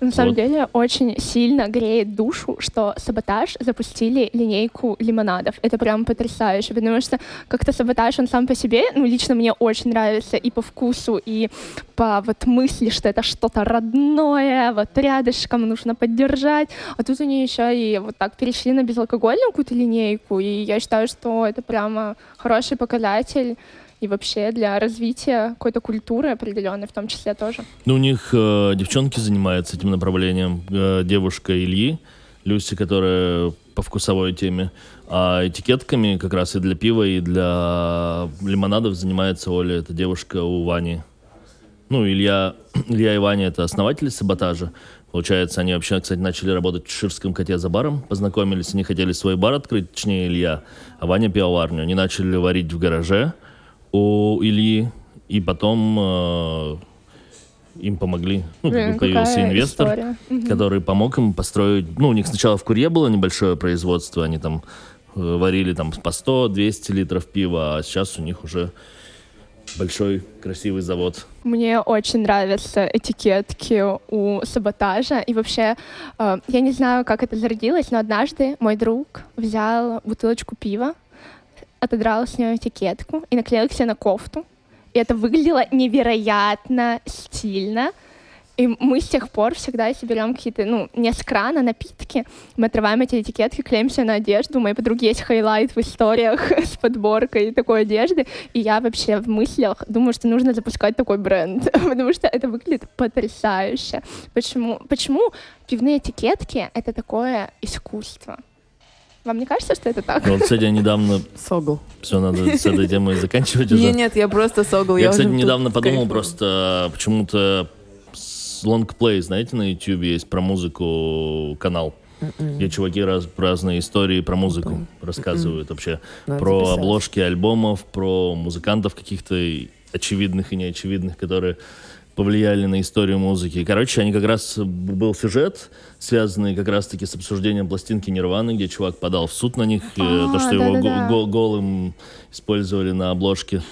На самом Вот. деле очень сильно греет душу, что Саботаж запустили линейку лимонадов. Это прям потрясающе, потому что как-то Саботаж, он сам по себе, ну, лично мне очень нравится и по вкусу, и по вот мысли, что это что-то родное, вот рядышком нужно поддержать. А тут они еще и вот так перешли на безалкогольную какую-то линейку, и я считаю, что это прямо хороший показатель и вообще для развития какой-то культуры определенной в том числе тоже. Ну, у них э, девчонки занимаются этим направлением. Э, девушка Ильи, Люси, которая по вкусовой теме. А этикетками как раз и для пива, и для лимонадов занимается Оля. Это девушка у Вани. Ну, Илья, Илья и Ваня — это основатели саботажа. Получается, они вообще, кстати, начали работать в Чеширском коте за баром, познакомились, они хотели свой бар открыть, точнее, Илья, а Ваня пивоварню. Они начали варить в гараже у Ильи, и потом э, им помогли. Ну, как бы появился инвестор, история. Который помог им построить... Ну, у них сначала в Куре было небольшое производство, они там э, варили там по 100-200 литров пива, а сейчас у них уже большой красивый завод. Мне очень нравятся этикетки у саботажа. И вообще, э, я не знаю, как это зародилось, но однажды мой друг взял бутылочку пива, отодрал с нее этикетку и наклеил к себе на кофту. И это выглядело невероятно стильно. И мы с тех пор всегда, если берем какие-то, ну, не с крана напитки, мы отрываем эти этикетки, клеим себе на одежду. У моей подруги есть хайлайт в историях с подборкой такой одежды. И я вообще в мыслях думаю, что нужно запускать такой бренд, потому что это выглядит потрясающе. Почему, почему пивные этикетки — это такое искусство? Вам не кажется, что это так? Ну, вот, кстати, я недавно... Согл. Все, надо с этой темой заканчивать уже. Нет, нет, я просто согл. Я, уже кстати, недавно подумал просто, почему-то с лонгплей, знаете, на YouTube есть про музыку канал, М-м. где чуваки раз, разные истории про музыку рассказывают вообще. Надо про обложки альбомов, про музыкантов каких-то очевидных и неочевидных, которые повлияли на историю музыки. Короче, они как раз был сюжет, связанный как раз-таки с обсуждением пластинки Нирваны, где чувак подал в суд на них, э, А, то, что его да-да-да. го- го- голым использовали на обложке.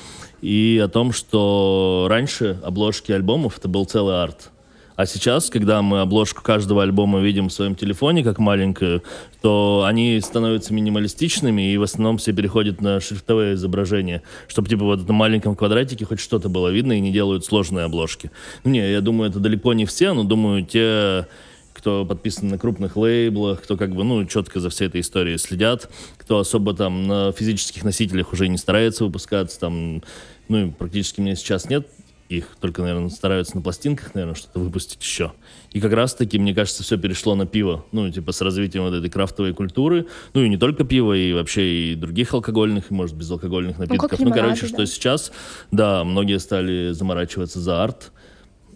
И о том, что раньше обложки альбомов это был целый арт. А сейчас, когда мы обложку каждого альбома видим в своем телефоне, как маленькую, то они становятся минималистичными, и в основном все переходят на шрифтовые изображения, чтобы типа вот этом маленьком квадратике хоть что-то было видно, и не делают сложные обложки. Ну, Не, я думаю, это далеко не все, но думаю, те, кто подписан на крупных лейблах, кто как бы, ну, четко за всей этой историей следят, кто особо там на физических носителях уже не старается выпускаться, там, ну, практически меня сейчас нет их, только, наверное, стараются на пластинках, наверное, что-то выпустить еще. И как раз-таки, мне кажется, все перешло на пиво, ну, типа с развитием вот этой крафтовой культуры, ну, и не только пиво, и вообще и других алкогольных, и, может, безалкогольных напитков. Ну, лимонады, короче, да. что сейчас, да, многие стали заморачиваться за арт,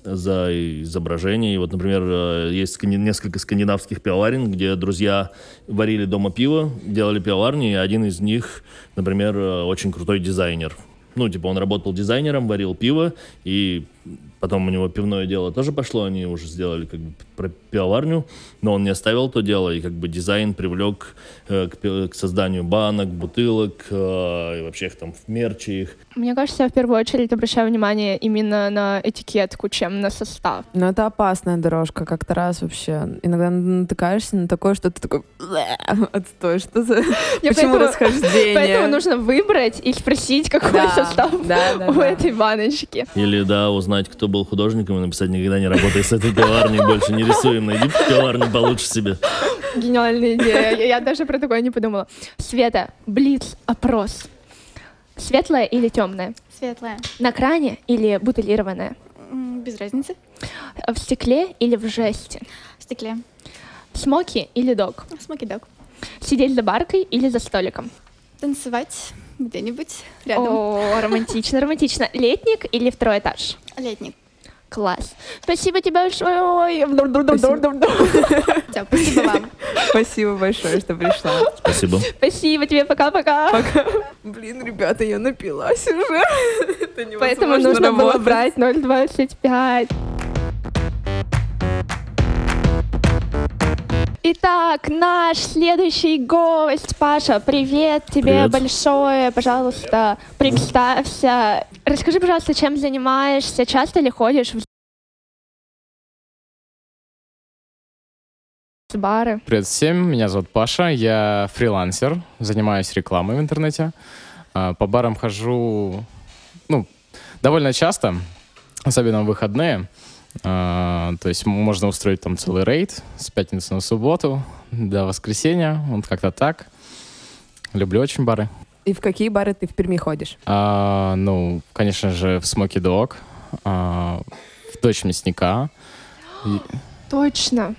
за изображение. И вот, например, э, есть несколько скандинавских пивоварен, где друзья варили дома пиво, делали пивоварни, и один из них, например, э, очень крутой дизайнер. Ну, типа, он работал дизайнером, варил пиво, и потом у него пивное дело тоже пошло, они уже сделали как бы про пивоварню, но он не оставил то дело, и как бы дизайн привлек э, к, к созданию банок, бутылок, э, и вообще их там в мерче их. Мне кажется, я в первую очередь обращаю внимание именно на этикетку, чем на состав. Ну, это опасная дорожка. Как-то раз вообще. Иногда натыкаешься на такое, что ты такой... «Блэ, Отстой, что за... Я Почему поэтому- расхождение? Поэтому нужно выбрать и спросить, какой Да, состав да, да, у да. этой баночки. Или, да, узнать, кто был художником, и написать «Никогда не работай с этой пивоварней, больше не рисуем, найди пивоварню получше себе». Гениальная идея. Я, я даже про такое не подумала. Света, блиц, опрос. Светлая или темная? Светлая. На кране или бутылированная? Без разницы. В стекле или в жести? В стекле. Смоки или дог? Смоки дог. Сидеть за баркой или за столиком? Танцевать где-нибудь рядом. О, романтично, романтично. Летник или второй этаж? Летник. Класс. Спасибо тебе большое. Всё, спасибо вам. Спасибо большое, что пришла. Спасибо. Спасибо тебе. Пока-пока. Блин, ребята, я напилась уже. Это невозможно Поэтому нужно было брать 0,25. Итак, наш следующий гость, Паша, привет тебе Привет. большое, пожалуйста, представься. Расскажи, пожалуйста, чем занимаешься, часто ли ходишь в бары? Привет всем, меня зовут Паша, я фрилансер, занимаюсь рекламой в интернете. А, По барам хожу, ну, довольно часто, особенно в выходные. А, То есть можно устроить там целый рейд с пятницы на субботу до воскресенья, вот как-то так. Люблю очень бары. И в какие бары ты в Перми ходишь? А, Ну, конечно же, в Смоки Дог, в Дочь мясника. Точно.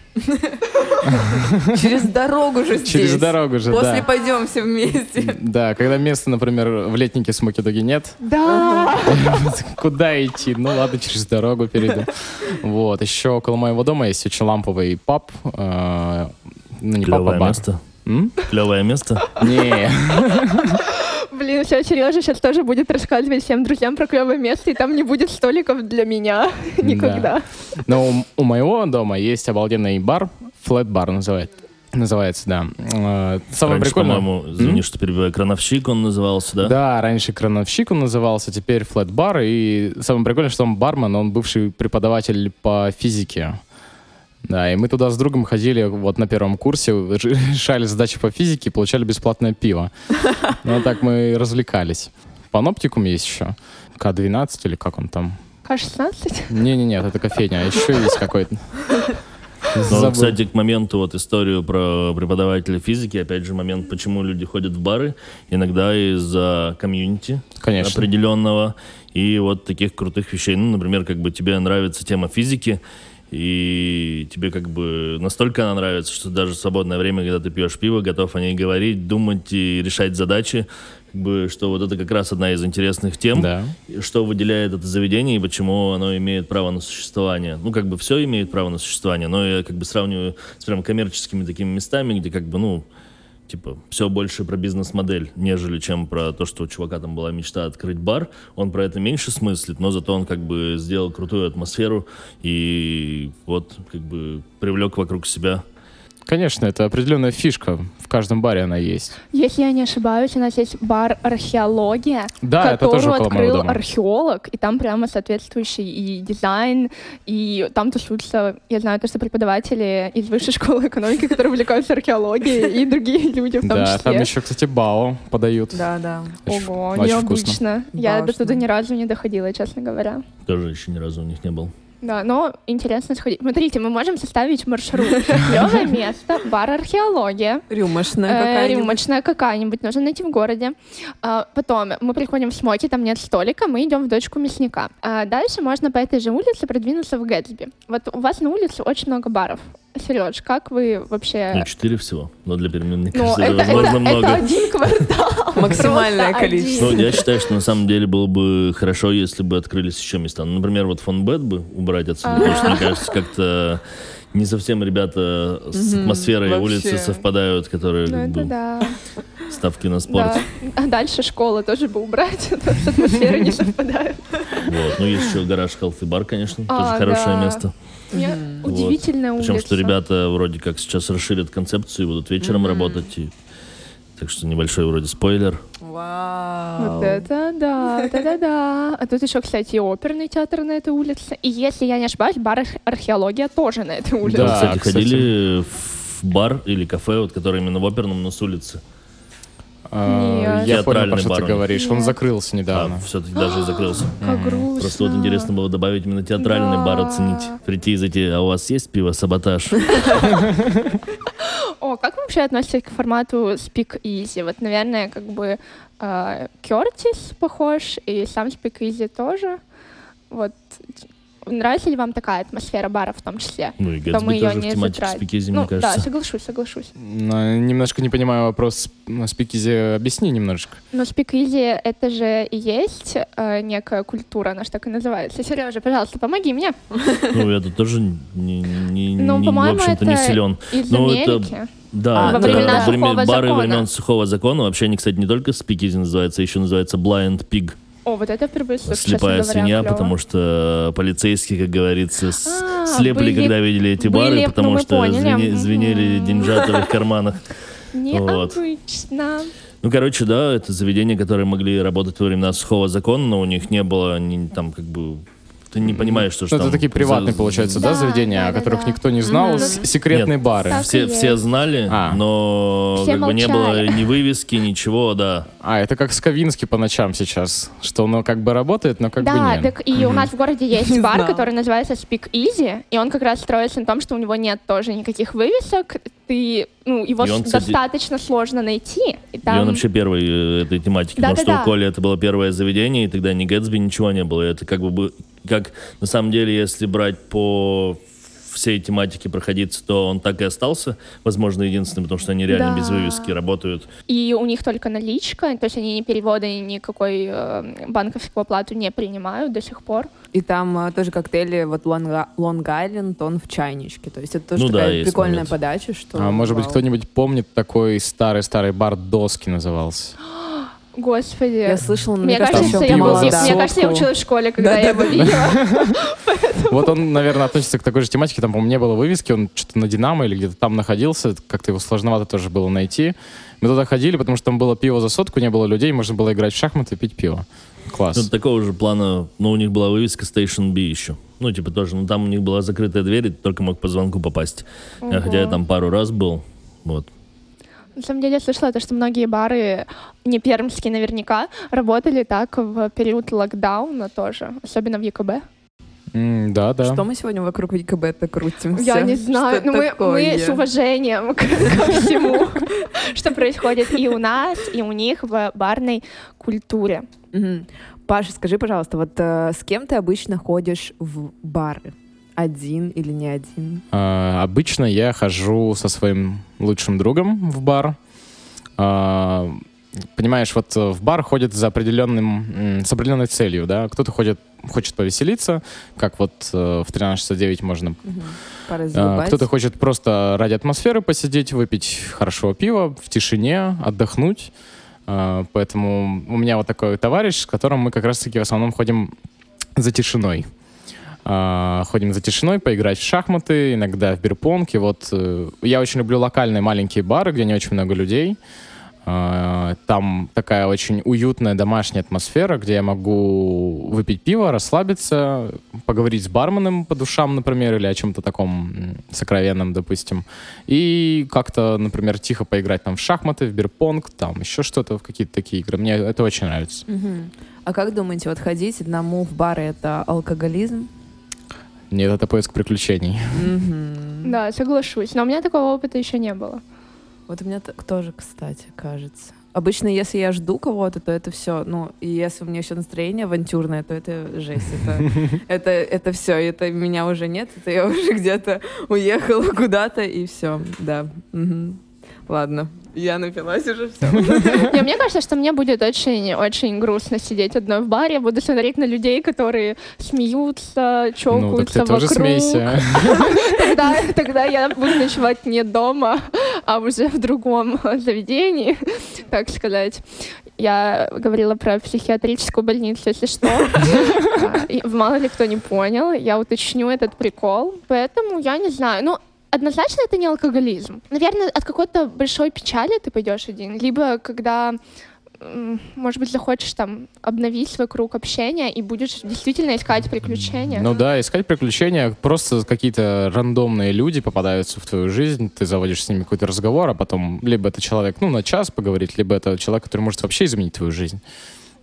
Через дорогу же здесь. Через дорогу же, После да. пойдем все вместе. Да, когда места, например, в летнике Смоки Доги нет, Да. Куда идти? Ну ладно, через дорогу перейду. Вот. Еще около моего дома есть очень ламповый паб. э, Ну, не паб, а бар. место. М? Клевое место. Не. Блин, все, Сережа сейчас тоже будет рассказывать всем друзьям про клевое место, и там не будет столиков для меня никогда. Но у, у моего дома есть обалденный бар. Flat бар называет, называется, да. Э, Самое Раньше, прикольное... по-моему, извини, что перебиваю, крановщик он назывался, да? Да, раньше крановщик он назывался, теперь флэт бар. И самое прикольное, что он бармен, он бывший преподаватель по физике. Да, и мы туда с другом ходили вот на первом курсе, решали задачи по физике, получали бесплатное пиво. Ну, вот так мы развлекались. Паноптикум есть еще. К-12 или как он там? К-16? Не-не-нет, это кофейня, а еще есть какой-то. Ну, Забыл. кстати, к моменту вот историю про преподавателя физики, опять же, момент, почему люди ходят в бары, иногда из-за комьюнити Конечно. определенного и вот таких крутых вещей. Ну, например, как бы тебе нравится тема физики, и тебе как бы настолько она нравится, что даже в свободное время, когда ты пьешь пиво, готов о ней говорить, думать и решать задачи, как бы, что вот это как раз одна из интересных тем, Да. что выделяет это заведение и почему оно имеет право на существование. Ну, как бы все имеет право на существование, но я как бы сравниваю с прям коммерческими такими местами, где как бы, ну, типа, все больше про бизнес-модель, нежели чем про то, что у чувака там была мечта открыть бар. Он про это меньше смыслит, но зато он как бы сделал крутую атмосферу и вот как бы привлек вокруг себя Конечно, это определенная фишка. В каждом баре она есть. Если я не ошибаюсь, у нас есть бар «Археология», Да, это которую открыл дома. археолог, и там прямо соответствующий и дизайн, и там тусуются, я знаю, то, что преподаватели из высшей школы экономики, которые увлекаются археологией, и другие люди в том Да, числе. там еще, кстати, бао подают. Да, да. Ого, очень вкусно. необычно. Я до туда ни разу не доходила, честно говоря. тоже еще ни разу у них не был. Да, но интересно сходить. Смотрите, мы можем составить маршрут. Клевое место, бар археология. Рюмошная Э, какая-нибудь. Рюмочная какая-нибудь, нужно найти в городе. А, Потом мы приходим в Смоки, там нет столика, мы идем в дочку мясника. А Дальше можно по этой же улице продвинуться в Гэтсби. Вот у вас на улице очень много баров. Сереж, как вы вообще... Ну, четыре всего, но для Перми, мне Ну, кажется, это, это возможно это- много. это один квартал. Максимальное количество. Ну, я считаю, что на самом деле было бы хорошо, если бы открылись еще места. Ну, например, вот фонбет бы убрать отсюда, потому что, мне кажется, как-то не совсем ребята с Мгм, атмосферой вообще. улицы совпадают, которые Ну, как бы да. ставки на спорт. Да. А дальше школа тоже бы убрать, с атмосферой не совпадает. Вот. Ну, есть еще гараж Healthy Bar, конечно, А, тоже хорошее да. место. Мне Вот. Удивительная улица. Причем, что ребята вроде как сейчас расширят концепцию и будут вечером Мгм. работать. И... Так что небольшой вроде спойлер. Вау. Вот это да, вот это да. А тут еще, кстати, и оперный театр на этой улице. И если я не ошибаюсь, бар арх- археология тоже на этой улице. Да, кстати, кстати. ходили в бар или кафе, вот, который именно в оперном, но с улицы? А, Нет. Я понял, Театральный про что ты говоришь. Он Нет. закрылся А, недавно. все-таки даже и закрылся. Как грустно. Просто вот интересно было добавить именно театральный Да. бар оценить. Прийти и зайти, а у вас есть пиво «Саботаж»? О, как вы вообще относитесь к формату Speak Easy? Вот, наверное, как бы Кертис похож, и сам Easy тоже. Вот нравится ли вам такая атмосфера бара в том числе? Ну и Гэтсби мы ее тоже не в тематике спикизи, ну, мне кажется. да, соглашусь, соглашусь. Но немножко не понимаю вопрос. Ну, Спикизи, объясни немножечко. Но спикизи — это же и есть э, некая культура, она же так и называется. Сережа, пожалуйста, помоги мне. Ну, я тут тоже не, не, Ну, не- в общем-то, не это силен. Из Ну, это- Америки. Да, А, во времена время- сухого бары закона. времен сухого закона. Вообще они, кстати, не только спикизи называются, еще называется blind pig. О, вот это впервые слышу, Слепая говоря, свинья, клёво. потому что полицейские, как говорится, с- А, слепли, были- когда видели эти были, бары, ну, потому мы что звене- звенели деньжата в карманах. Вот. Необычно. Ну, короче, да, это заведения, которые могли работать во времена сухого закона, но у них не было ни, там как бы... Ты не понимаешь, что, Ну, что это там такие приватные, получается, да, Да, заведения, да, о да, которых да. никто не знал, Мгм. с- секретные Нет. бары. Все, все знали, А. но Все как бы не было ни вывески, ничего, да. А, это как Скавинский по ночам сейчас, что оно как бы работает, но как бы да, нет. так и у нас в городе есть Не бар, который называется Speak Easy, и он как раз строится на том, что у него нет тоже никаких вывесок, ты, ну, его И он, с- кстати- достаточно сложно найти. И, там... И он вообще первый э, этой тематики, потому что Да-да-да. у Коли это было первое заведение, и тогда ни Гэтсби, ничего не было. Это как бы, бы- как на самом деле, если брать по всей тематике проходиться, то он так и остался, возможно, единственным, потому что они реально Да. без вывески работают. И у них только наличка, то есть они ни переводы, никакой э, банковскую оплату не принимают до сих пор. И там э, тоже коктейли, вот Лонг Айленд, он в чайничке. То есть это тоже Ну да, такая есть прикольная момент. подача, что... А может быть, вау. кто-нибудь помнит такой старый-старый бар Доски назывался? Господи. Я слышала, но Мне, мне кажется, кажется, еще я, был- за мне кажется, я училась в школе, когда я его Да-да-да. видела. Вот он, наверное, относится к такой же тематике. Там, по-моему, не было вывески, он что-то на Динамо или где-то там находился. Как-то его сложновато тоже было найти. Мы туда ходили, потому что там было пиво за сотку, не было людей, можно было играть в шахматы и пить пиво. Класс. Ну, такого же плана, но у них была вывеска Station B еще. Ну, типа тоже, ну там у них была закрытая дверь, и ты только мог по звонку попасть. Хотя я там пару раз был. Вот. На самом деле я слышала то, что многие бары, не пермские наверняка, работали так в период локдауна тоже, особенно в ЕКБ. М, да, да. Что мы сегодня вокруг ЕКБ-то крутимся? Я не знаю, Что но мы, такое? мы с уважением к, ко всему, что происходит и у нас, и у них в барной культуре. Паша, скажи, пожалуйста, вот э, с кем ты обычно ходишь в бары? Один или не один? А, обычно я хожу со своим лучшим другом в бар. А, понимаешь, вот э, в бар ходит за определенным, с определенной целью, да. Кто-то ходит, хочет повеселиться, как вот э, в 1369 можно. Заебать. кто-то хочет просто ради атмосферы посидеть, выпить хорошего пива в тишине, отдохнуть. А, поэтому у меня вот такой товарищ, с которым мы как раз-таки в основном ходим за тишиной. А, ходим за тишиной, поиграть в шахматы, иногда в бирпонг. И вот э, я очень люблю локальные маленькие бары, где не очень много людей. А, Там такая очень уютная домашняя атмосфера, где я могу выпить пиво, расслабиться, поговорить с барменом по душам, например, или о чем-то таком сокровенном, допустим. И как-то, например, тихо поиграть там в шахматы, в бирпонг, там еще что-то, в какие-то такие игры. Мне это очень нравится. Мгм. А как думаете, вот ходить одному в бары это алкоголизм? Нет, это поиск приключений. Мгм. Да, соглашусь. Но у меня такого опыта еще не было. Вот у меня так тоже, кстати, кажется. Обычно, если я жду кого-то, то это все. Ну, и если у меня еще настроение авантюрное, то это жесть. Это, это, это все. Это меня уже нет. Это я уже где-то уехала куда-то, и все. Да. Мгм. Ладно. Я напилась уже все. Не, мне кажется, что мне будет очень-очень грустно сидеть одной в баре. Буду смотреть на людей, которые смеются, Ну, так чокаются ты тоже вокруг. смейся. Тогда, тогда я буду ночевать не дома, а уже в другом заведении, так сказать. Я говорила про психиатрическую больницу, если что. Мало ли кто не понял, я уточню этот прикол. Поэтому я не знаю. Ну, однозначно это не алкоголизм. Наверное, от какой-то большой печали ты пойдешь один. Либо когда может быть, захочешь там обновить свой круг общения и будешь действительно искать приключения. Ну да, искать приключения. Просто какие-то рандомные люди попадаются в твою жизнь, ты заводишь с ними какой-то разговор, а потом либо это человек, ну, на час поговорить, либо это человек, который может вообще изменить твою жизнь.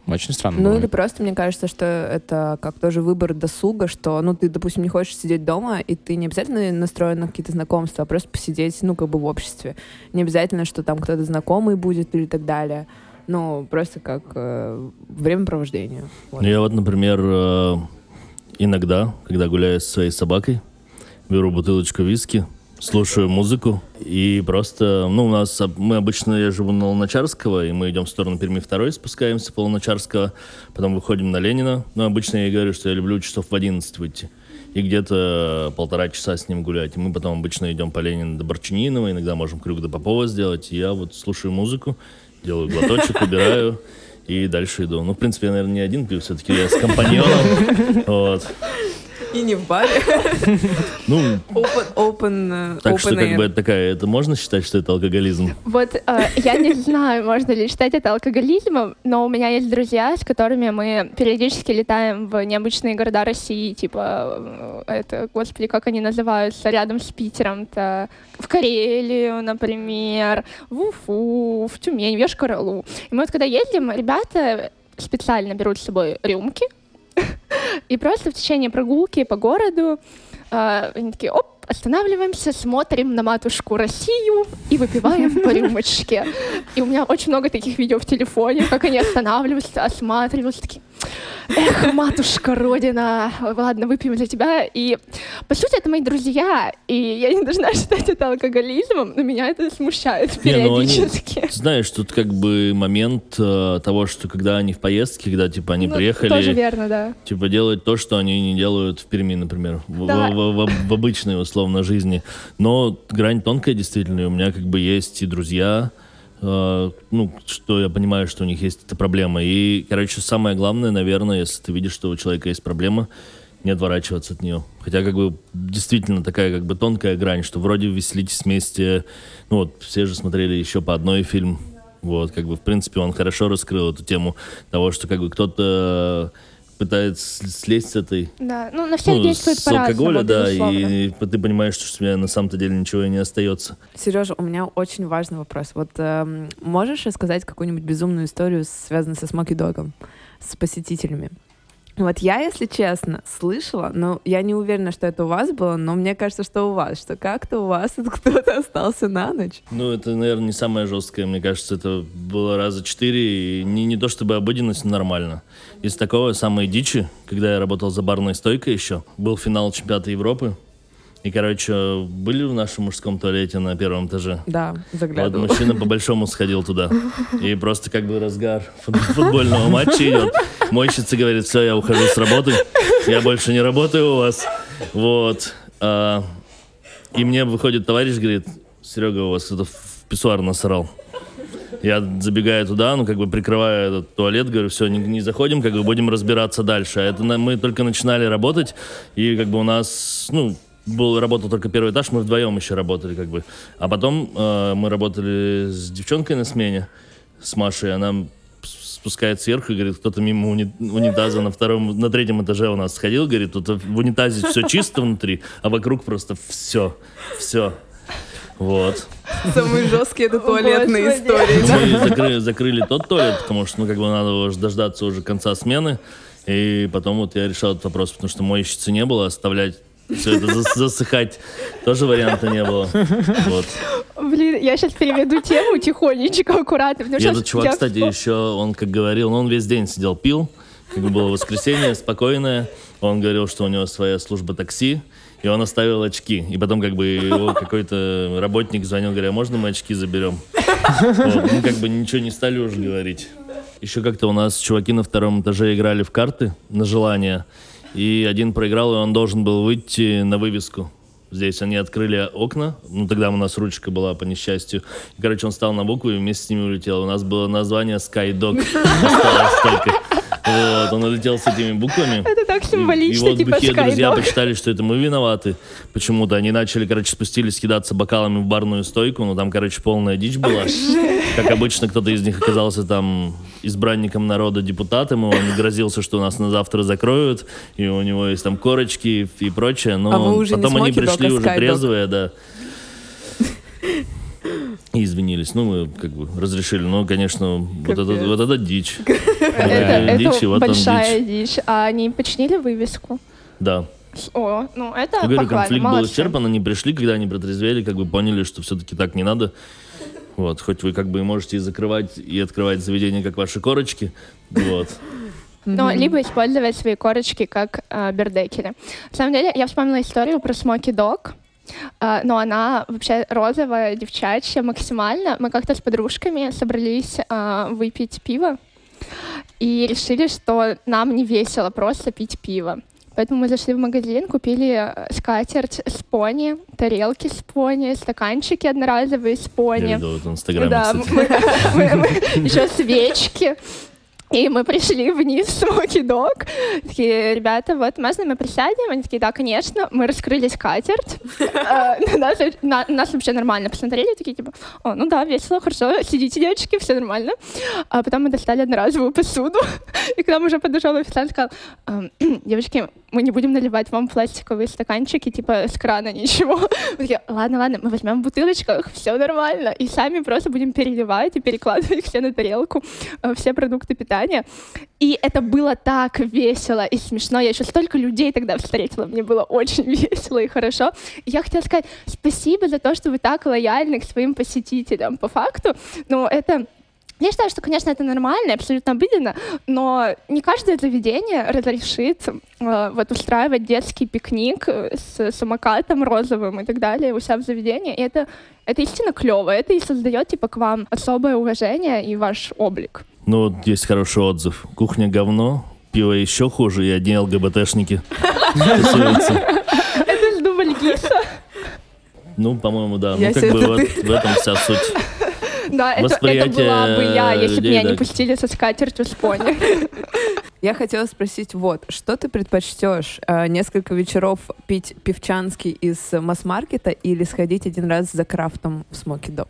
Очень странно. Ну бывает. или просто, мне кажется, что это как тоже выбор досуга, что, ну, ты, допустим, не хочешь сидеть дома, и ты не обязательно настроен на какие-то знакомства, а просто посидеть, ну, как бы в обществе. Не обязательно, что там кто-то знакомый будет или так далее. Ну, просто как э, времяпровождение. Вот. Ну, я вот, например, э, иногда, когда гуляю со своей собакой, беру бутылочку виски, слушаю музыку и просто, ну, у нас, мы обычно, я живу на Луначарского, и мы идем в сторону Перми 2, спускаемся по Луначарского, потом выходим на Ленина. Ну, обычно я говорю, что я люблю часов в 11 выйти. И где-то полтора часа с ним гулять. И мы потом обычно идем по Ленина до Борчининова, иногда можем крюк до Попова сделать. И я вот слушаю музыку, делаю глоточек, убираю и дальше иду. Ну, в принципе, я, наверное, не один пью, все-таки я с компаньоном. Вот. И не в баре. Ну, Open, open, э, так что open как air. бы это такая, это можно считать, что это алкоголизм? Вот э, я не знаю, можно ли считать это алкоголизмом, но у меня есть друзья, с которыми мы периодически летаем в необычные города России, типа э, это, господи, как они называются, рядом с Питером-то, в Карелию, например, в Уфу, в Тюмень, в Йошкар-Олу. И мы вот когда ездим, ребята специально берут с собой рюмки, и просто в течение прогулки по городу э, они такие, оп, останавливаемся, смотрим на матушку Россию и выпиваем по рюмочке. И у меня очень много таких видео в телефоне, как они останавливаются, осматриваются, такие, эх, матушка Родина, ладно, выпьем за тебя. И, по сути, это мои друзья, и я не должна считать это алкоголизмом, но меня это смущает Не, ну они- периодически. Знаешь, тут как бы момент э, того, что когда они в поездке, когда типа они Ну, приехали, Тоже верно, да. типа делают то, что они не делают в Перми, например, в, Да. в- в- в- в обычной условно жизни. Но грань тонкая действительно, у меня как бы есть и друзья, э, ну, что я понимаю, что у них есть эта проблема. И, короче, самое главное, наверное, если ты видишь, что у человека есть проблема, не отворачиваться от нее. Хотя, как бы, действительно такая, как бы, тонкая грань, что вроде веселитесь вместе. Ну, вот, все же смотрели еще по одной фильм. Вот, как бы, в принципе, он хорошо раскрыл эту тему того, что, как бы, кто-то пытается слезть с этой Да, ну на всех ну, действует с алкоголя, да, безусловно. и ты понимаешь, что у тебя на самом-то деле ничего и не остается. Сережа, у меня очень важный вопрос. Вот эм, можешь рассказать какую-нибудь безумную историю, связанную со Смоки Догом, с посетителями? Вот я, если честно, слышала, но я не уверена, что это у вас было, но мне кажется, что у вас, что как-то у вас кто-то остался на ночь. Ну, это, наверное, не самое жесткое, мне кажется, это было раза четыре, и не, не то чтобы обыденность, но нормально. Из такого самой дичи, когда я работал за барной стойкой еще, был финал чемпионата Европы, и, короче, были в нашем мужском туалете на первом этаже. Да, Вот заглядывала. мужчина по-большому сходил туда. И просто как бы разгар фут- футбольного матча идет. Мойщица говорит, все, я ухожу с работы. Я больше не работаю у вас. Вот. А, и мне выходит товарищ, говорит, Серега, у вас кто-то в писсуар насрал. Я забегаю туда, ну, как бы прикрываю этот туалет, говорю, все, не, не заходим, как бы будем разбираться дальше. А это на- мы только начинали работать, и как бы у нас, ну, был, работал только первый этаж, мы вдвоем еще работали, как бы. А потом э, мы работали с девчонкой на смене, с Машей, она с- спускает сверху и говорит, кто-то мимо уни- унитаза на втором, на третьем этаже у нас сходил, говорит, тут в унитазе все чисто внутри, а вокруг просто все, все. Вот. Самые жесткие это туалетные Господи. истории. Мы закрыли, закрыли тот туалет, потому что, ну, как бы надо уже дождаться уже конца смены. И потом вот я решал этот вопрос, потому что мойщицы не было, оставлять все это зас- засыхать тоже варианта не было. Вот. Блин, я сейчас переведу тему тихонечко, аккуратно. потому что этот чувак, я кстати, еще, он как говорил, ну, он весь день сидел, пил, как бы было воскресенье, спокойное. Он говорил, что у него своя служба такси, и он оставил очки. И потом как бы его какой-то работник звонил, говоря, можно мы очки заберем? Вот, Мы как бы ничего не стали уже говорить. Еще как-то у нас чуваки на втором этаже играли в карты на желание, и один проиграл, и он должен был выйти на вывеску. Здесь они открыли окна, ну тогда у нас ручка была по несчастью. И, короче, он стал на букву и вместе с ними улетел. У нас было название Skydog. Осталось только. Вот, он улетел с этими буквами. Это так И- символично, и вот типа бухие друзья посчитали, что это мы виноваты. Почему-то они начали, короче, спустились кидаться бокалами в барную стойку. Ну, там, короче, полная дичь была. Как обычно, кто-то из них оказался там избранником народа, депутатом, и он грозился, что нас на завтра закроют, и у него есть там корочки и прочее. Но А вы уже потом они пришли уже трезвые, да. И извинились. Ну, мы как бы разрешили. Ну, конечно, вот это, Капец. вот это дичь. Это, дичь, и это он большая дичь. А они починили вывеску? Да. О, ну это Я говорю, конфликт был исчерпан, они пришли, когда они протрезвели, как бы поняли, что все-таки так не надо. Вот, хоть вы как бы и можете и закрывать, и открывать заведение, как ваши корочки, вот. но Мгм. либо использовать свои корочки как э, бердекели. На самом деле, я вспомнила историю про Смоки Дог, э, но она вообще розовая, девчачья максимально. Мы как-то с подружками собрались э, выпить пиво и решили, что нам не весело просто пить пиво. Поэтому мы зашли в магазин, купили э, скатерть с пони, тарелки с пони, стаканчики одноразовые с Я пони. видел это в Инстаграме, Да, мы, мы- мы- еще свечки. И мы пришли вниз в Смоки Дог. Такие, ребята, вот можно мы присядем? Они такие, да, конечно. Мы раскрыли скатерть. Э, Нас на- нас вообще нормально посмотрели. Такие, типа, о, ну да, весело, хорошо. Сидите, девочки, все нормально. А потом мы достали одноразовую посуду. И к нам уже подошел официант и сказал, «Эм, девочки, мы не будем наливать вам пластиковые стаканчики, типа с крана ничего. Такие, ладно, ладно, мы возьмем в бутылочках, все нормально. И сами просто будем переливать и перекладывать все на тарелку, э, все продукты питания. И это было так весело и смешно. Я еще столько людей тогда встретила. Мне было очень весело и хорошо. И я хотела сказать спасибо за то, что вы так лояльны к своим посетителям. По факту, ну, это я считаю, что, конечно, это нормально, абсолютно обыденно, но не каждое заведение разрешит э, вот устраивать детский пикник э, с самокатом розовым и так далее у себя в заведении. И это, это истинно клево. Это и создает типа к вам особое уважение и ваш облик. Ну, вот есть хороший отзыв. Кухня говно, пиво еще хуже, и одни ЛГБТшники. Это ж Гиса. Ну, по-моему, да. Ну, как бы в этом вся суть. Да, это, это была бы я, если бы меня не пустили со скатертью с пони. Я хотела спросить, вот, что ты предпочтешь? э, несколько вечеров пить пивчанский из масс-маркета или сходить один раз за крафтом в Смоки Дог?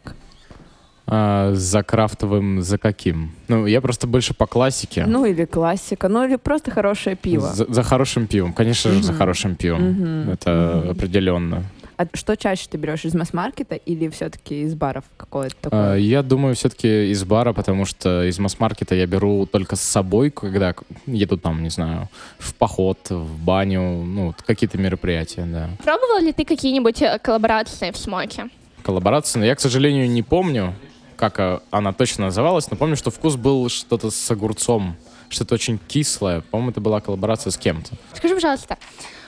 А, за крафтовым, за каким? Ну, я просто больше по классике. Ну, или классика, ну, или просто хорошее пиво. За, за хорошим пивом. Конечно же, за Мгм. хорошим пивом. Мгм. Это Мгм. определенно. А что чаще ты берешь, из масс-маркета или все-таки из баров какое-то А, такое? Я думаю, все-таки из бара, потому что из масс-маркета я беру только с собой, когда еду там, не знаю, в поход, в баню, ну, какие-то мероприятия, да. Пробовал ли ты какие-нибудь э, коллаборации в смоке? Коллаборация, но я, к сожалению, не помню, как а, она точно называлась, но помню, что вкус был что-то с огурцом, что-то очень кислое. По-моему, это была коллаборация с кем-то. Скажи, пожалуйста,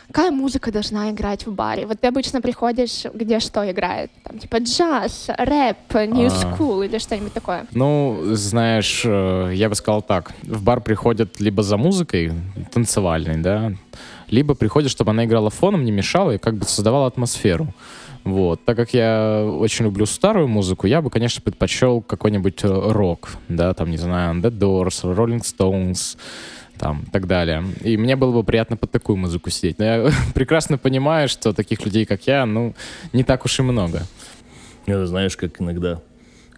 какая музыка должна играть в баре? Вот ты обычно приходишь, где что играет? Там, типа джаз, рэп, new А. school или что-нибудь такое? Ну, знаешь, э, я бы сказал так. В бар приходят либо за музыкой танцевальной, да, либо приходят, чтобы она играла фоном, не мешала и как бы создавала атмосферу. Вот. Так как я очень люблю старую музыку, я бы, конечно, предпочел какой-нибудь э, рок, да, там, не знаю, The Doors, Rolling Stones, там, и так далее. И мне было бы приятно под такую музыку сидеть. Но я прекрасно понимаю, что таких людей, как я, ну, не так уж и много. Это знаешь, как иногда,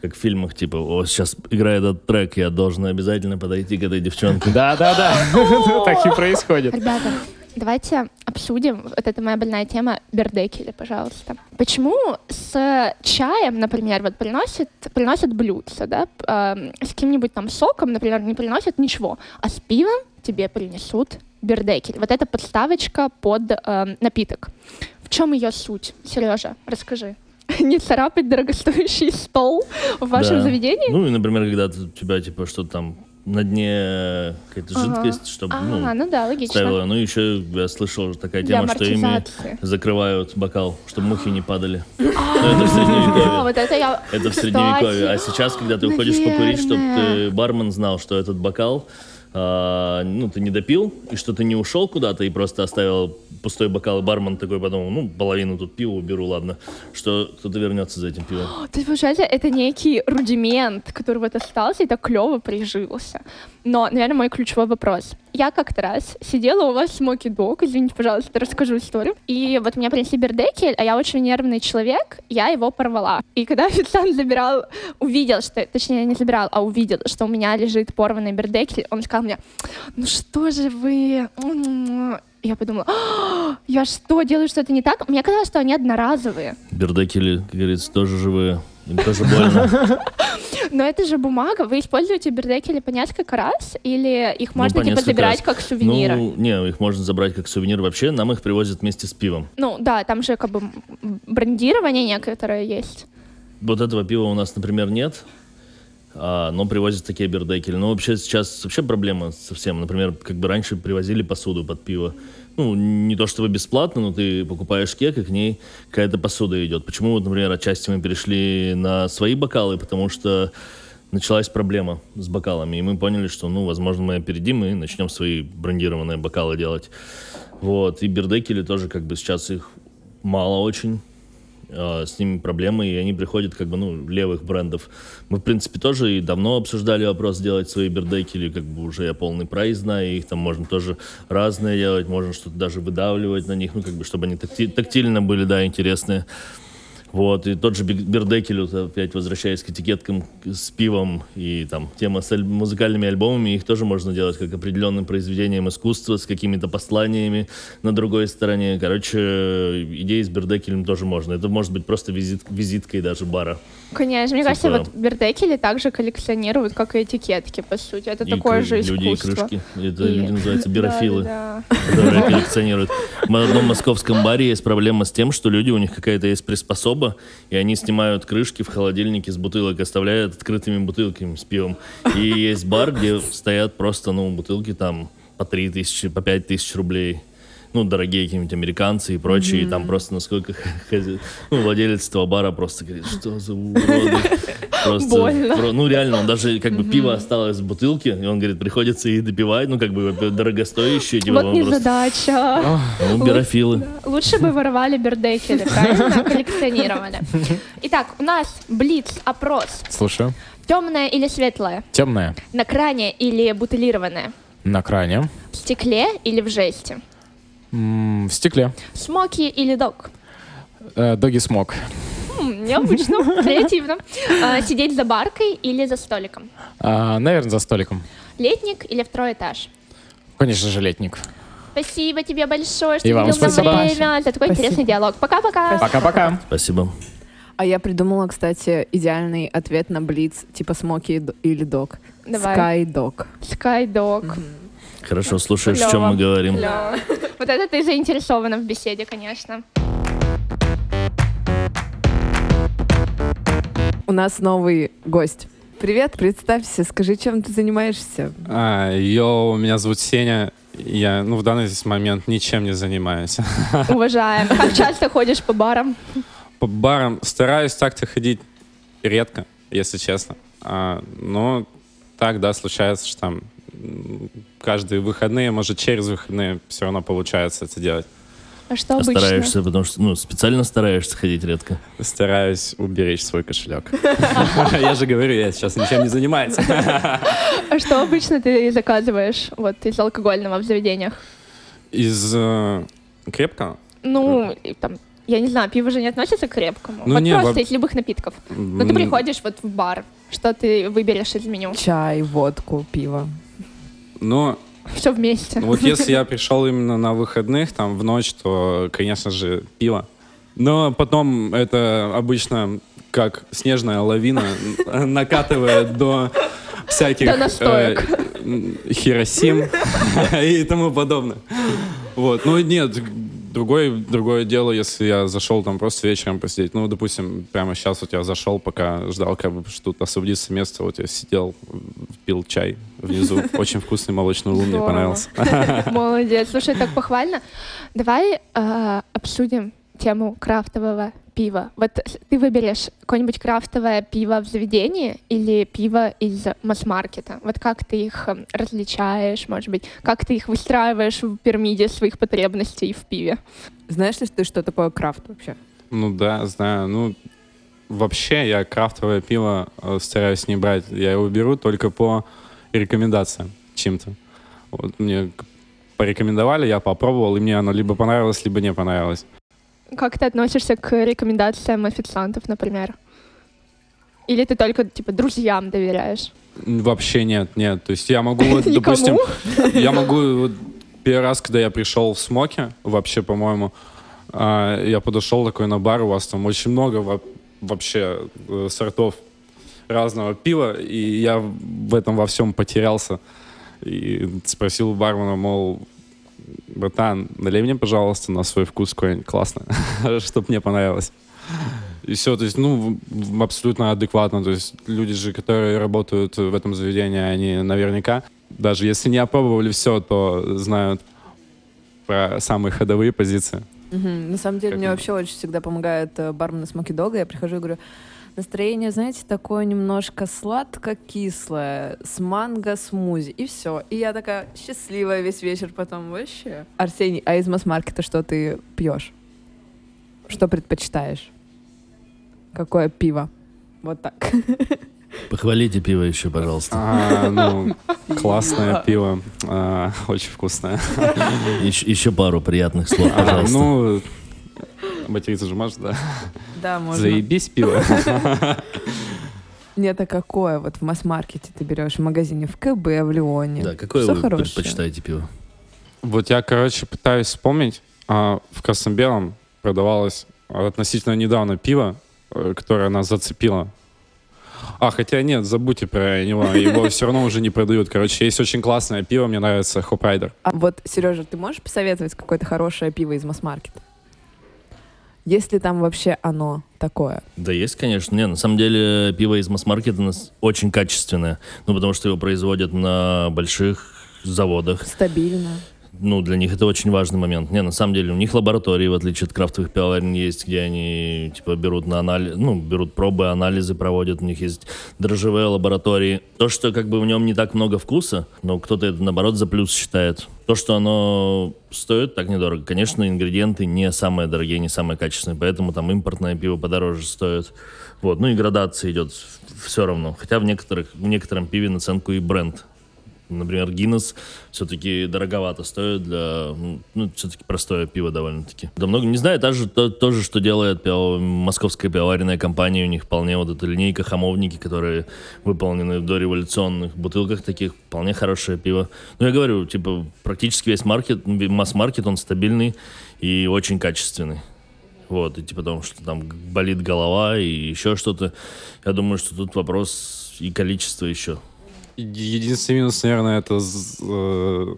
как в фильмах, типа, о, сейчас играет этот трек, я должен обязательно подойти к этой девчонке. Да-да-да, так и происходит. Ребята, давайте обсудим, вот это моя больная тема, бердекели, пожалуйста. Почему с чаем, например, вот приносят, приносят блюдце, да, эм, с каким-нибудь там соком, например, не приносят ничего, а с пивом тебе принесут бердекель. Вот это подставочка под эм, напиток. В чем ее суть? Сережа, расскажи. Не царапать дорогостоящий стол в вашем Да. заведении? Ну, и, например, когда у тебя, типа, что-то там на дне какая-то Ага. жидкость, чтобы, а, ну, ну да, логично. ставила. Ну, еще я слышал такая тема, что ими закрывают бокал, чтобы мухи не падали. Ну, это в А, средневековье. это в средневековье. А сейчас, когда ты уходишь покурить, чтобы бармен знал, что этот бокал, а, ну, ты не допил, и что ты не ушел куда-то и просто оставил пустой бокал, и бармен такой подумал, ну, половину тут пива уберу, ладно, что кто-то вернется за этим пивом. То есть, получается, это некий рудимент, который вот остался и так клево прижился. Но, наверное, мой ключевой вопрос. Я как-то раз сидела у вас в Смоки Дог, извините, пожалуйста, расскажу историю. И вот мне принесли бердекель, а я очень нервный человек, я его порвала. И когда официант забирал, увидел, что, точнее, не забирал, а увидел, что у меня лежит порванный бердекель, он сказал мне, ну что же вы... м-м-м». И Я подумала, «А, я что, делаю что-то не так? Мне казалось, что они одноразовые. Бердекели, как говорится, тоже живые. Им тоже больно. Но это же бумага. Вы используете бердекели по несколько раз? Или их можно по типа забирать раз. как сувениры? Ну, Ну, не, их можно забрать как сувенир вообще. Нам их привозят вместе с пивом. да, там же как бы брендирование некоторое есть. Вот этого пива у нас, например, нет. а, но привозят такие бердекели. Но вообще сейчас вообще проблема совсем. Например, как бы раньше привозили посуду под пиво. Ну, не то чтобы бесплатно, но ты покупаешь кек, и к ней какая-то посуда идет. Почему, вот, например, отчасти мы перешли на свои бокалы? Потому что началась проблема с бокалами, и мы поняли, что, ну, возможно, мы опередим и начнем свои брендированные бокалы делать. Вот, и бердекели тоже как бы сейчас их мало очень, э, с ними проблемы, и они приходят как бы, ну, левых брендов. Мы, в принципе, тоже и давно обсуждали вопрос сделать свои бердекели, как бы уже я полный прайс знаю, их там можно тоже разные делать, можно что-то даже выдавливать на них, ну, как бы, чтобы они такти- тактильно были, да, интересные. Вот, и тот же Бердекель, вот опять возвращаясь к этикеткам с пивом и там тема с аль- музыкальными альбомами, их тоже можно делать как определенным произведением искусства с какими-то посланиями на другой стороне. Короче, идеи с Бердекелем тоже можно. Это может быть просто визит, визиткой даже бара. Конечно, мне Типа- кажется, вот бердекели также коллекционируют, как и этикетки, по сути. Это И такое же люди и искусство. крышки. Это И- люди называются бирофилы. Да, которые коллекционируют. В одном московском баре есть проблема с тем, что люди, у них какая-то есть приспособа, и они снимают крышки в холодильнике с бутылок, оставляют открытыми бутылками с пивом. И есть бар, где стоят просто, ну, бутылки там по 3 тысячи, по 5 тысяч рублей. Ну, дорогие какие-нибудь американцы и прочие, и там просто насколько хозя- ну, владелец этого бара просто говорит, что за уроды. Просто, Больно. про- ну, реально, он даже, как бы, пиво осталось в бутылке, и он говорит, приходится и допивать, ну, как бы, дорогостоящее, типа, Вот он не просто- задача. ну, бирофилы. Лучше бы воровали бердекели, правильно? Коллекционировали. Итак, у нас блиц-опрос. Слушаю. Темное или светлое? Темное. На кране или бутылированное? На кране. В стекле или в жести? М, В стекле. Смоки или док? Э, Доги смог. М, Необычно, креативно. А, Сидеть за баркой или за столиком? Наверное, за столиком. Летник или второй этаж? Конечно же, летник. Спасибо тебе большое, что И вам уделил нам спасибо. время за такой Спасибо. интересный диалог. Пока-пока. Пока-пока. Спасибо. А я придумала, кстати, идеальный ответ на блиц, типа смоки и д- или дог. Давай. Скайдог. Скайдог. Хорошо, слушаешь, о чем мы говорим. Вот это ты заинтересована в беседе, конечно. У нас новый гость. Привет, представься, скажи, чем ты занимаешься? А, йоу, меня зовут Сеня. Я, ну, в данный момент ничем не занимаюсь. Уважаем. Как часто ходишь по барам? По барам стараюсь так-то ходить редко, если честно. А, но так, да, случается, что там каждые выходные, может, через выходные все равно получается это делать. А что А обычно? стараешься, потому что, ну, специально стараешься ходить редко. Стараюсь уберечь свой кошелек. Я же говорю, я сейчас ничем не занимаюсь. А что обычно ты заказываешь вот из алкогольного в заведениях? Из э, крепкого? Ну, там, я не знаю, пиво же не относится к крепкому. Ну, вот не, просто во- из любых напитков. Ну, ты приходишь вот в бар, что ты выберешь из меню? Чай, водку, пиво. Но Все вместе. Вот если я пришел именно на выходных, там, в ночь, то, конечно же, пиво. Но потом это обычно как снежная лавина накатывает до всяких э, Хиросим и тому подобное. Вот. Ну, нет, другое, другое дело, если я зашел там просто вечером посидеть. Ну, допустим, прямо сейчас вот я зашел, пока ждал, как бы, что тут освободится место, вот я сидел, пил чай внизу. Очень вкусный молочный лун, мне понравился. Молодец. Слушай, так похвально. Давай э, обсудим тему крафтового пива. Вот ты выберешь какое-нибудь крафтовое пиво в заведении или пиво из масс-маркета? Вот как ты их э, различаешь, может быть? Как ты их выстраиваешь в пирамиде своих потребностей в пиве? Знаешь ли ты, что такое крафт вообще? Ну да, знаю. Ну, вообще я крафтовое пиво э, стараюсь не брать. Я его беру только по рекомендациям чем-то. Вот мне порекомендовали, я попробовал, и мне оно либо понравилось, либо не понравилось. Как ты относишься к рекомендациям официантов, например? Или ты только, типа, друзьям доверяешь? Вообще нет, нет. То есть я могу, вот, допустим, я могу вот, первый раз, когда я пришел в Смоке, вообще, по-моему, а, я подошел такой на бар, у вас там очень много во- вообще э, сортов разного пива, и я в этом во всем потерялся. И спросил у бармена, мол, братан, налей мне, пожалуйста, на свой вкус какой-нибудь классно, чтобы мне понравилось. и все, то есть, ну, абсолютно адекватно, то есть люди же, которые работают в этом заведении, они наверняка, даже если не опробовали все, то знают про самые ходовые позиции. Мгм. На самом деле, Как мне вообще очень всегда помогает э, бармен Смоки Дога. Я прихожу и говорю, настроение, знаете, такое немножко сладко-кислое, с манго-смузи, и все. И я такая счастливая весь вечер потом вообще. Арсений, а из масс-маркета что ты пьешь? Что предпочитаешь? Какое пиво? Вот так. Похвалите пиво еще, пожалуйста. А, ну, классное пиво, а, очень вкусное. Еще, еще пару приятных слов, А, пожалуйста. ну, материться же можешь, да? Да, можно. Заебись пиво. Нет, а какое вот в масс-маркете ты берешь? В магазине, в КБ, в Леоне? да, какое Всё вы хорошее. предпочитаете пиво? Вот я, короче, пытаюсь вспомнить. а, В Красном Белом продавалось относительно недавно пиво, э, которое нас зацепило. А, хотя нет, забудьте про него. Его все равно уже не продают. Короче, есть очень классное пиво, мне нравится Хоп Райдер. А вот, Сережа, ты можешь посоветовать какое-то хорошее пиво из масс-маркета? Есть ли там вообще оно такое? Да есть, конечно. Не, на самом деле пиво из масс-маркета у нас очень качественное. Ну, потому что его производят на больших заводах. Стабильно. Ну, для них это очень важный момент. Не, на самом деле, у них лаборатории, в отличие от крафтовых пивоварен, есть, где они, типа, берут на анализ, ну, берут пробы, анализы проводят, у них есть дрожжевые лаборатории. То, что, как бы, в нем не так много вкуса, но кто-то это, наоборот, за плюс считает. То, что оно стоит так недорого, конечно, ингредиенты не самые дорогие, не самые качественные, поэтому там импортное пиво подороже стоит. Вот, ну и градация идет все равно. Хотя в некоторых, в некотором пиве наценку и бренд Например, Гиннес все-таки дороговато стоит для, ну, все-таки простое пиво довольно-таки. Да много, не знаю, даже то, то же, что делает пиво- московская пивоваренная компания, у них вполне вот эта линейка хамовники, которые выполнены в дореволюционных бутылках таких, вполне хорошее пиво. Ну, я говорю, типа, практически весь маркет, масс-маркет, он стабильный и очень качественный. Вот, и типа потому что там болит голова и еще что-то. Я думаю, что тут вопрос и количество еще. Единственный минус, наверное, это э,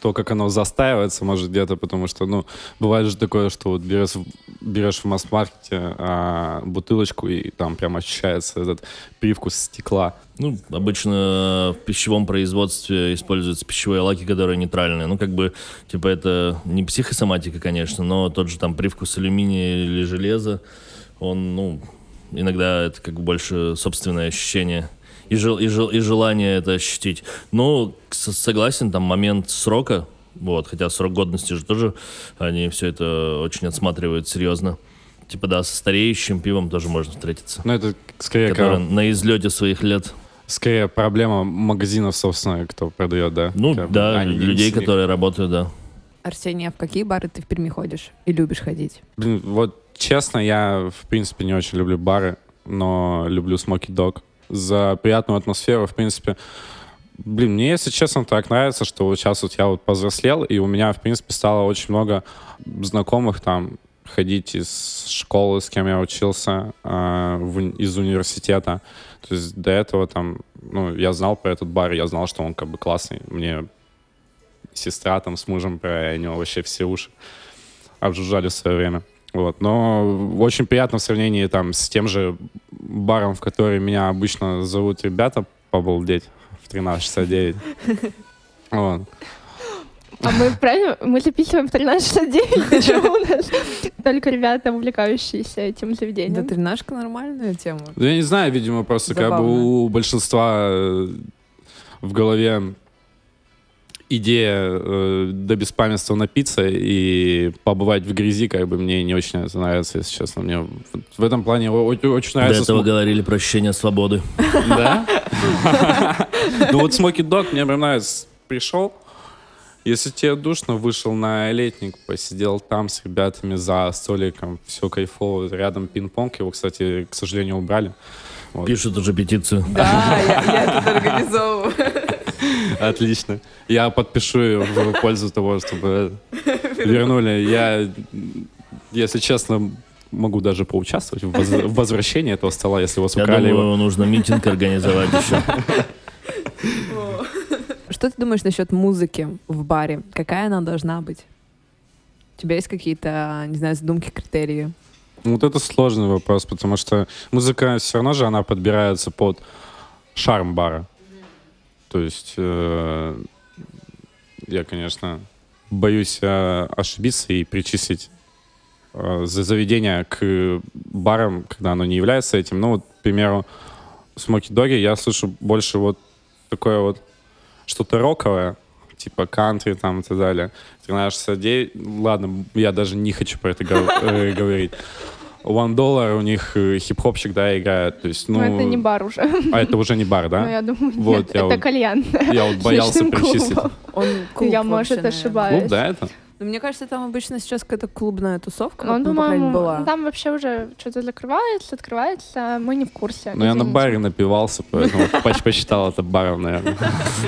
то, как оно застаивается, может, где-то, потому что, ну, бывает же такое, что вот берешь, берешь в масс-маркете а, бутылочку, и там прям ощущается этот привкус стекла. Ну, обычно в пищевом производстве используются пищевые лаки, которые нейтральные. Ну, как бы, типа, это не психосоматика, конечно, но тот же там привкус алюминия или железа, он, ну, иногда это как бы больше собственное ощущение и, жел, и, жел, и желание это ощутить. Ну, согласен, там момент срока, вот, хотя срок годности же тоже, они все это очень отсматривают серьезно. Типа, да, со стареющим пивом тоже можно встретиться. Но это скорее, Который как- на излете своих лет. скорее проблема магазинов, собственно, кто продает, да? Ну, Как да, а не людей, которые работают, да. Арсений, а в какие бары ты в Перми ходишь и любишь ходить? Блин, вот честно, я в принципе не очень люблю бары, но люблю Смоки Дог. За приятную атмосферу, в принципе. Блин, мне, если честно, так нравится, что вот сейчас вот я вот повзрослел, и у меня, в принципе, стало очень много знакомых там ходить из школы, с кем я учился, а, в из университета. То есть до этого там, ну, я знал про этот бар, я знал, что он как бы классный. Мне сестра там с мужем про него вообще все уши обжужжали в свое время. Вот. Но очень приятно в сравнении там с тем же баром, в который меня обычно зовут ребята побалдеть в 1369. Вот. А мы правильно, мы записываем в 13.69, почему у нас только ребята, увлекающиеся этим Да, заведением? тренажка нормальная тема. Ну, Я не знаю, видимо, просто как бы Забавно. у большинства э, в голове идея э, до беспамятства напиться и побывать в грязи, как бы мне не очень это нравится, если честно. Мне в, этом плане очень, очень До нравится. этого смо- говорили про ощущение свободы. Да? Ну вот Смоки Дог мне прям нравится. Пришел, если тебе душно, вышел на летник, посидел там с ребятами за столиком, все кайфово. Рядом пинг-понг, его, кстати, к сожалению, убрали. Вот. Пишут уже петицию. Да, я, я тут организовываю. Отлично. Я подпишу в пользу того, чтобы вернули. Я, если честно, могу даже поучаствовать в воз- в возвращении этого стола, если вас Я украли его. думаю, нужно митинг организовать еще. Что ты думаешь насчет музыки в баре? Какая она должна быть? У тебя есть какие-то, не знаю, задумки, критерии? Ну, Вот это сложный вопрос, потому что музыка все равно же она подбирается под шарм бара. То есть э, я, конечно, боюсь э, ошибиться и причислить э, за заведение к барам, когда оно не является этим. Ну, вот, к примеру, в Смоки Доге я слышу больше вот такое вот что-то роковое, типа кантри там и так далее. 1369, ладно, я даже не хочу про это э, говорить. One Dollar у них э, хип-хопщик, да, играет. То есть, ну, Ну, это не бар уже. А это уже не бар, Ну, да? я думаю, Вот, нет, я это вот кальян. Я вот боялся причислить. Он клуб Я, может, ошибаюсь. Клуб, да, это? Ну, мне кажется, там обычно сейчас какая-то клубная тусовка. Ну, вот, ну, по-моему, была. там вообще уже что-то закрывается, открывается, мы не в курсе. Ну, я на баре напивался, поэтому посчитал это баром, наверное.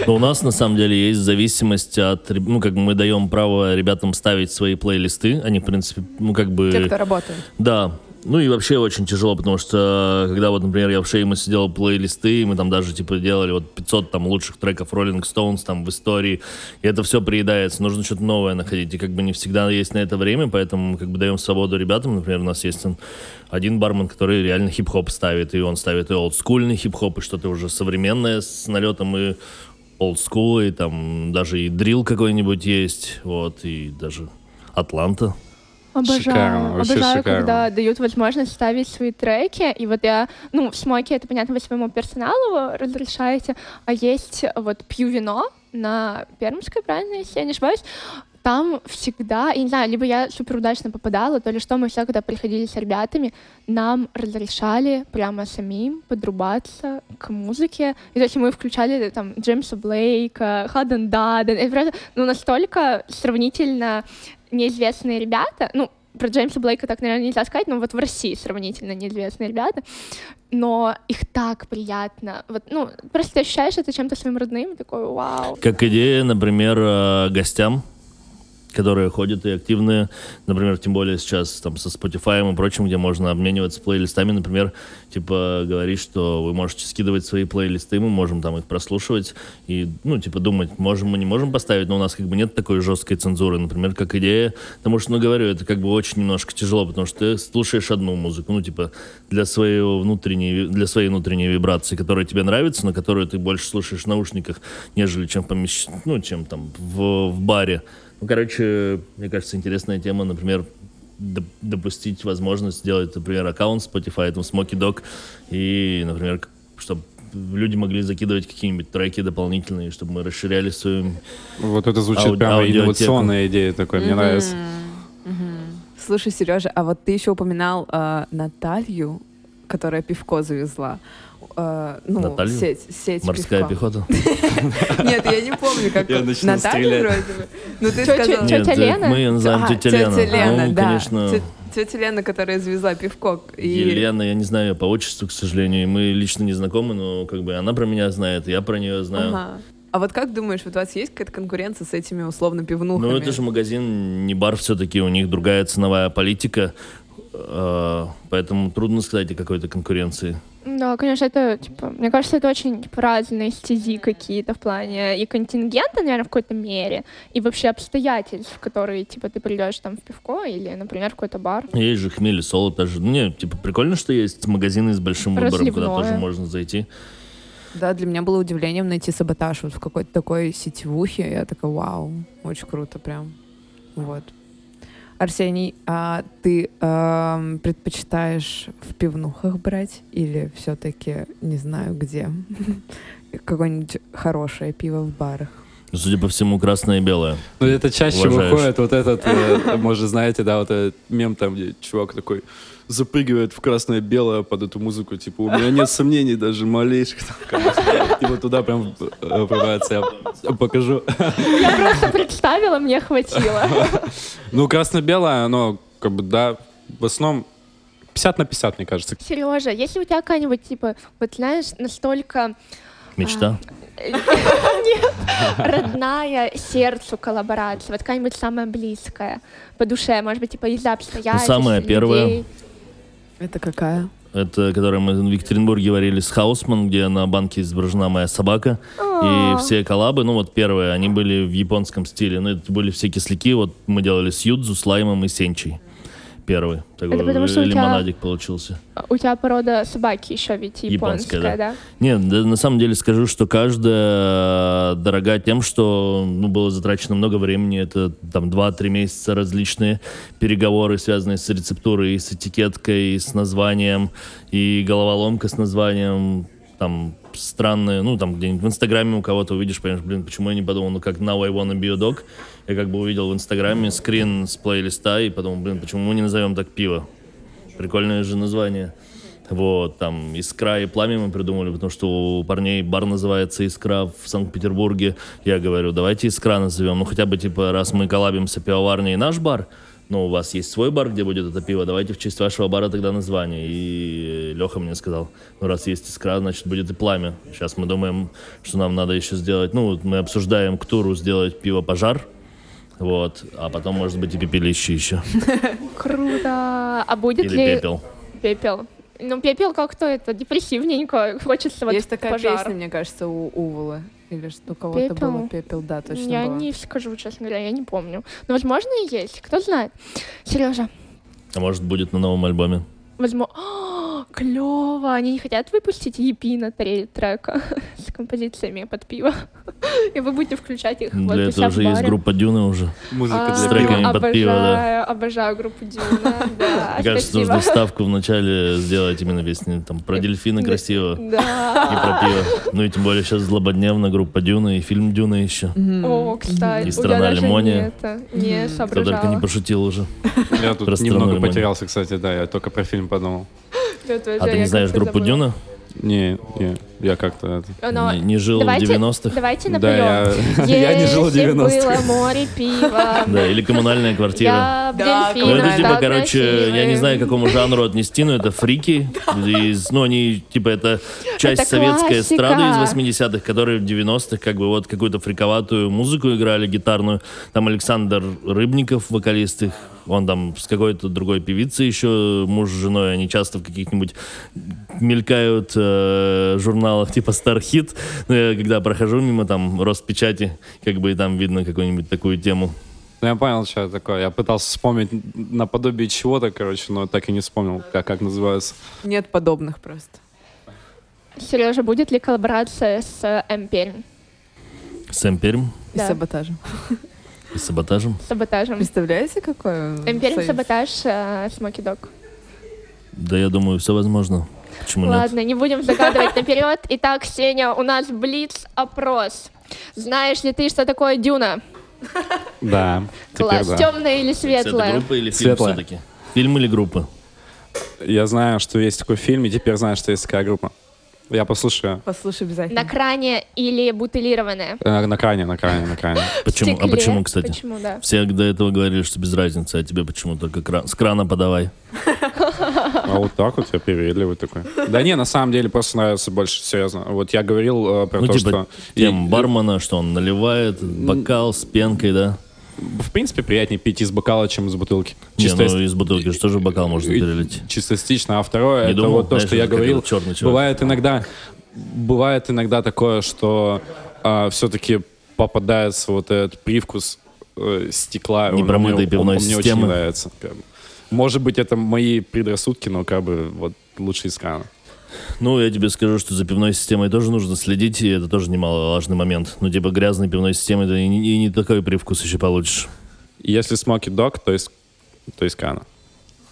Но у нас на самом деле есть зависимость от, ну как бы мы даем право ребятам ставить свои плейлисты, они в принципе, ну как бы, Те, кто работает. да. Ну и вообще очень тяжело, потому что когда вот, например, я в Шеймусе делал плейлисты, мы там даже типа делали вот 500 там лучших треков Rolling Stones там в истории, и это все приедается, нужно что-то новое находить, и как бы не всегда есть на это время, поэтому как бы даем свободу ребятам, например, у нас есть один бармен, который реально хип-хоп ставит, и он ставит и олдскульный хип-хоп, и что-то уже современное с налетом и олдскул, и там даже и дрил какой-нибудь есть, вот, и даже Атланта. Обожаю, Шикарно, вообще обожаю, шикарно. когда дают возможность ставить свои треки. И вот я, ну, в смоке это понятно, вы своему персоналу разрешаете, а есть вот пью вино на Пермской, правильно, если я не ошибаюсь, там всегда, я не знаю, либо я супер удачно попадала, то ли что, мы все, когда приходили с ребятами, нам разрешали прямо самим подрубаться к музыке. И то есть мы включали там Джеймса Блейка, Хаден Даден. Это просто, ну, настолько сравнительно неизвестные ребята, ну, про Джеймса Блейка так, наверное, нельзя сказать, но вот в России сравнительно неизвестные ребята, но их так приятно. Вот, ну, просто ты ощущаешь это чем-то своим родным, такой, вау. Как идея, например, э, гостям, которые ходят и активные, например, тем более сейчас там со Spotify и прочим, где можно обмениваться плейлистами, например, типа говорить, что вы можете скидывать свои плейлисты, мы можем там их прослушивать и, ну, типа думать, можем мы, не можем поставить, но у нас как бы нет такой жесткой цензуры, например, как идея, потому что, ну, говорю, это как бы очень немножко тяжело, потому что ты слушаешь одну музыку, ну, типа, для своей внутренней, для своей внутренней вибрации, которая тебе нравится, но которую ты больше слушаешь в наушниках, нежели чем, помещ... ну, чем там в, в баре. Ну, короче, мне кажется, интересная тема, например, доп- допустить возможность сделать, например, аккаунт Spotify, там, Smoky Dog, и, например, чтобы люди могли закидывать какие-нибудь треки дополнительные, чтобы мы расширяли свою... Вот это звучит Ауди- прямо аудиотеку. инновационная идея такой, мне нравится. Слушай, Сережа, а вот ты еще упоминал э, Наталью, которая пивко завезла. Э, ну, Наталью? сеть, сеть Морская пивка. пехота. Нет, я не помню, как... Я начну Наталья стрелять. вроде бы. Ну, ты сказала... это Лена? мы ее называем А, тетя Лена. Тетя Лена, Ну, да. Тетя Лена, которая завезла пивко. И... Елена, я не знаю ее по отчеству, к сожалению, мы лично не знакомы, но как бы она про меня знает, я про нее знаю. Ага. А вот как думаешь, вот у вас есть какая-то конкуренция с этими условно пивнухами? Ну, это же магазин, не бар все-таки, у них другая ценовая политика, э, поэтому трудно сказать о какой-то конкуренции. Да, конечно, это, типа, мне кажется, это очень типа, разные стези какие-то в плане и контингента, наверное, в какой-то мере, и вообще обстоятельств, в которые, типа, ты придешь там в пивко или, например, в какой-то бар. Есть же хмель и солод даже. Ну, не, типа, прикольно, что есть магазины с большим выбором, куда Разливное. тоже можно зайти. Да, для меня было удивлением найти саботаж вот в какой-то такой сетевухе. Я такая, вау, очень круто прям. Вот. Арсений, а ты эм, предпочитаешь в пивнухах брать или все-таки не знаю где? Какое-нибудь хорошее пиво в барах? Судя по всему, красное и белое. Ну, это чаще Уважаешь. выходит вот этот, э, может, знаете, да, вот этот мем там, где чувак такой запрыгивает в красное-белое под эту музыку, типа, у меня нет сомнений даже малейших. И вот туда прям э, врывается, я покажу. Я просто представила, мне хватило. Ну, красно-белое, оно, как бы, да, в основном 50 на 50, мне кажется. Сережа, если у тебя какая-нибудь, типа, вот знаешь, настолько Мечта. Нет. родная сердцу коллаборация, вот какая-нибудь самая близкая по душе, может быть, типа из-за обстоятельств, самая первая. Это какая? Это, которое мы в Екатеринбурге варили с Хаусман, где на банке изображена моя собака. И А. все коллабы, ну вот первые, они были в японском стиле. Ну, это были все кисляки. Вот мы делали с Юдзу, с Лаймом и Сенчей. Первый. Такой Это потому, что у тебя- лимонадик получился. У тебя порода собаки еще ведь Японская, японская, да. да? Нет, да, на самом деле скажу, что каждая дорога тем, что ну, было затрачено много времени. Это там 2-3 месяца различные переговоры, связанные с рецептурой, и с этикеткой, и с названием, и головоломка с названием, там странные, ну там где-нибудь в Инстаграме у кого-то увидишь, понимаешь, блин, почему я не подумал, ну как Now I Wanna Be a Dog. Я как бы увидел в Инстаграме скрин с плейлиста и подумал, блин, почему мы не назовем так пиво? Прикольное же название. Вот, там, «Искра» и «Пламя» мы придумали, потому что у парней бар называется «Искра» в Санкт-Петербурге. Я говорю, давайте «Искра» назовем. Ну, хотя бы, типа, раз мы коллабимся пивоварней и наш бар, но у вас есть свой бар, где будет это пиво, давайте в честь вашего бара тогда название. И Леха мне сказал, ну, раз есть «Искра», значит, будет и «Пламя». Сейчас мы думаем, что нам надо еще сделать, ну, вот мы обсуждаем к туру сделать пиво «Пожар», вот, а потом, может быть, и пепелище еще. Круто. А будет Или ли пепел. пепел? Ну, пепел как-то это депрессивненько. Хочется вот Есть такая пожар. песня, мне кажется, у Уволы. Или что у кого-то Пепел? было пепел, да, точно Я было. не скажу, честно говоря, я не помню. Но, возможно, и есть. Кто знает. Сережа, А может, будет на новом альбоме. возможно... Клево! Они не хотят выпустить EP на три трека с композициями под пиво. И вы будете включать их Для этого в уже есть группа Дюны уже. Музыка А, С для треками пива. под пиво, да. Обожаю, обожаю группу Дюна. Мне кажется, нужно вставку вначале сделать именно песни там про дельфина красиво и Да. про пиво. Ну и тем более сейчас злободневно группа Дюна и фильм Дюна еще. О, кстати, И страна лимония. не Мгм. Кто только не соображала. пошутил уже. Я тут немного потерялся, кстати, да, я только про фильм подумал. А ты не знаешь группу забыла. Дюна? Не, не, я как-то... Но Не, не жил давайте- в 90-х? Давайте Да, напоем. я, я не жил в Если 90-х. было море пива. Да, или коммунальная квартира. Да, Ну, это типа, короче, я не знаю, к какому жанру отнести, но это фрики. Из, ну, они, типа, это часть советской эстрады из 80-х, которые в 90-х, как бы, вот, какую-то фриковатую музыку играли, гитарную. Там Александр Рыбников, вокалист их, он там с какой-то другой певицей еще, муж с женой, они часто в каких-нибудь мелькают э, журналах типа Стархит. Ну, я когда прохожу мимо там Роспечати, как бы и там видно какую-нибудь такую тему. Ну, я понял, что это такое. Я пытался вспомнить наподобие чего-то, короче, но так и не вспомнил, как, как называется. Нет подобных просто. Сережа, будет ли коллаборация с э, М-Пермь? Сэм Перм И Да. саботажем. И саботажем. Саботажем. Представляете, какой союз? саботаж, э, Смоки Дог. Да, я думаю, все возможно. Почему нет? Ладно, не будем загадывать наперед. Итак, Сеня, у нас блиц-опрос. Знаешь ли ты, что такое дюна? Да, Класс. да. Темная или светлая? группа или фильм Светлая. все-таки? Фильм или группа? Я знаю, что есть такой фильм, и теперь знаю, что есть такая группа. Я послушаю. Послушай обязательно. На кране или бутылированная? Э, На кране, на кране, на кране. Почему? А почему, кстати? Почему, да? Все до этого говорили, что без разницы, а тебе почему только кран? с крана подавай? А вот так вот я привередливый такой. Да не, на самом деле просто нравится больше, серьезно. Вот я говорил э, про Ну, то, типа, что... Тем и- бармена, что он наливает, бокал с пенкой, да? В принципе, приятнее пить из бокала, чем из бутылки. Не, Чисто, ну эст- из бутылки что же в бокал можно перелить? чисто эстетично. А второе, Не это думал, вот то, знаешь, что я говорил. этот черный человек. Бывает иногда, бывает иногда такое, что все-таки попадается вот этот привкус э, стекла. Он Непромытой мне- пивной он мне очень системы. нравится. как бы. Может быть, это мои предрассудки, но как бы вот лучше из крана. Ну, я тебе скажу, что за пивной системой тоже нужно следить, и это тоже немаловажный момент. Ну, типа, грязной пивной системой ты и не, и не такой привкус еще получишь. Если Smoky Dog, то есть, то есть крана.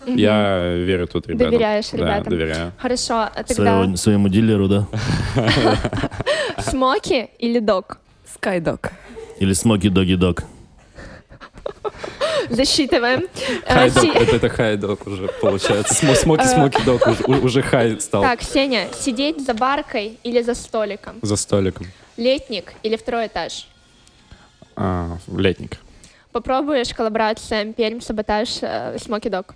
Я верю тут ребятам. Доверяешь Да, ребятам. доверяю. Хорошо, а тогда Своего- своему дилеру, да? смоки или дог? Скайдок. Или смоки доги дог. Засчитываем. Э, Хай-дог, си- это, это хай-дог уже получается. Смо- Смоки смоки дог уже, уже хай стал Так, Сеня, сидеть за баркой или за столиком? за столиком. Летник или второй этаж? А, летник. Попробуешь коллаборация Пермь, Саботаж, Смоки Дог?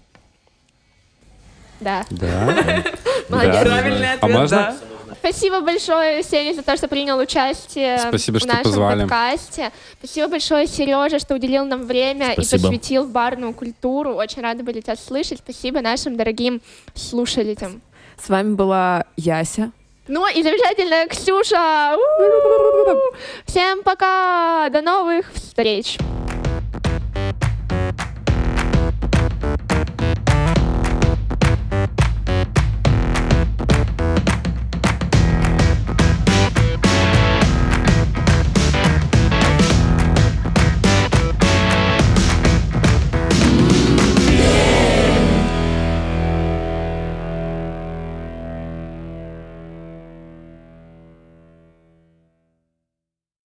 Да. Да. Молодец. Да. Правильный А ответ, можно? да. Спасибо большое, Сеня, за то, что принял участие Спасибо, в что нашем позвали. подкасте. Спасибо большое, Сережа, что уделил нам время Спасибо. и посвятил барную культуру. Очень рада были тебя слышать. Спасибо нашим дорогим слушателям. С вами была Яся. Ну и замечательная Ксюша! У-у-у! Всем пока! До новых встреч!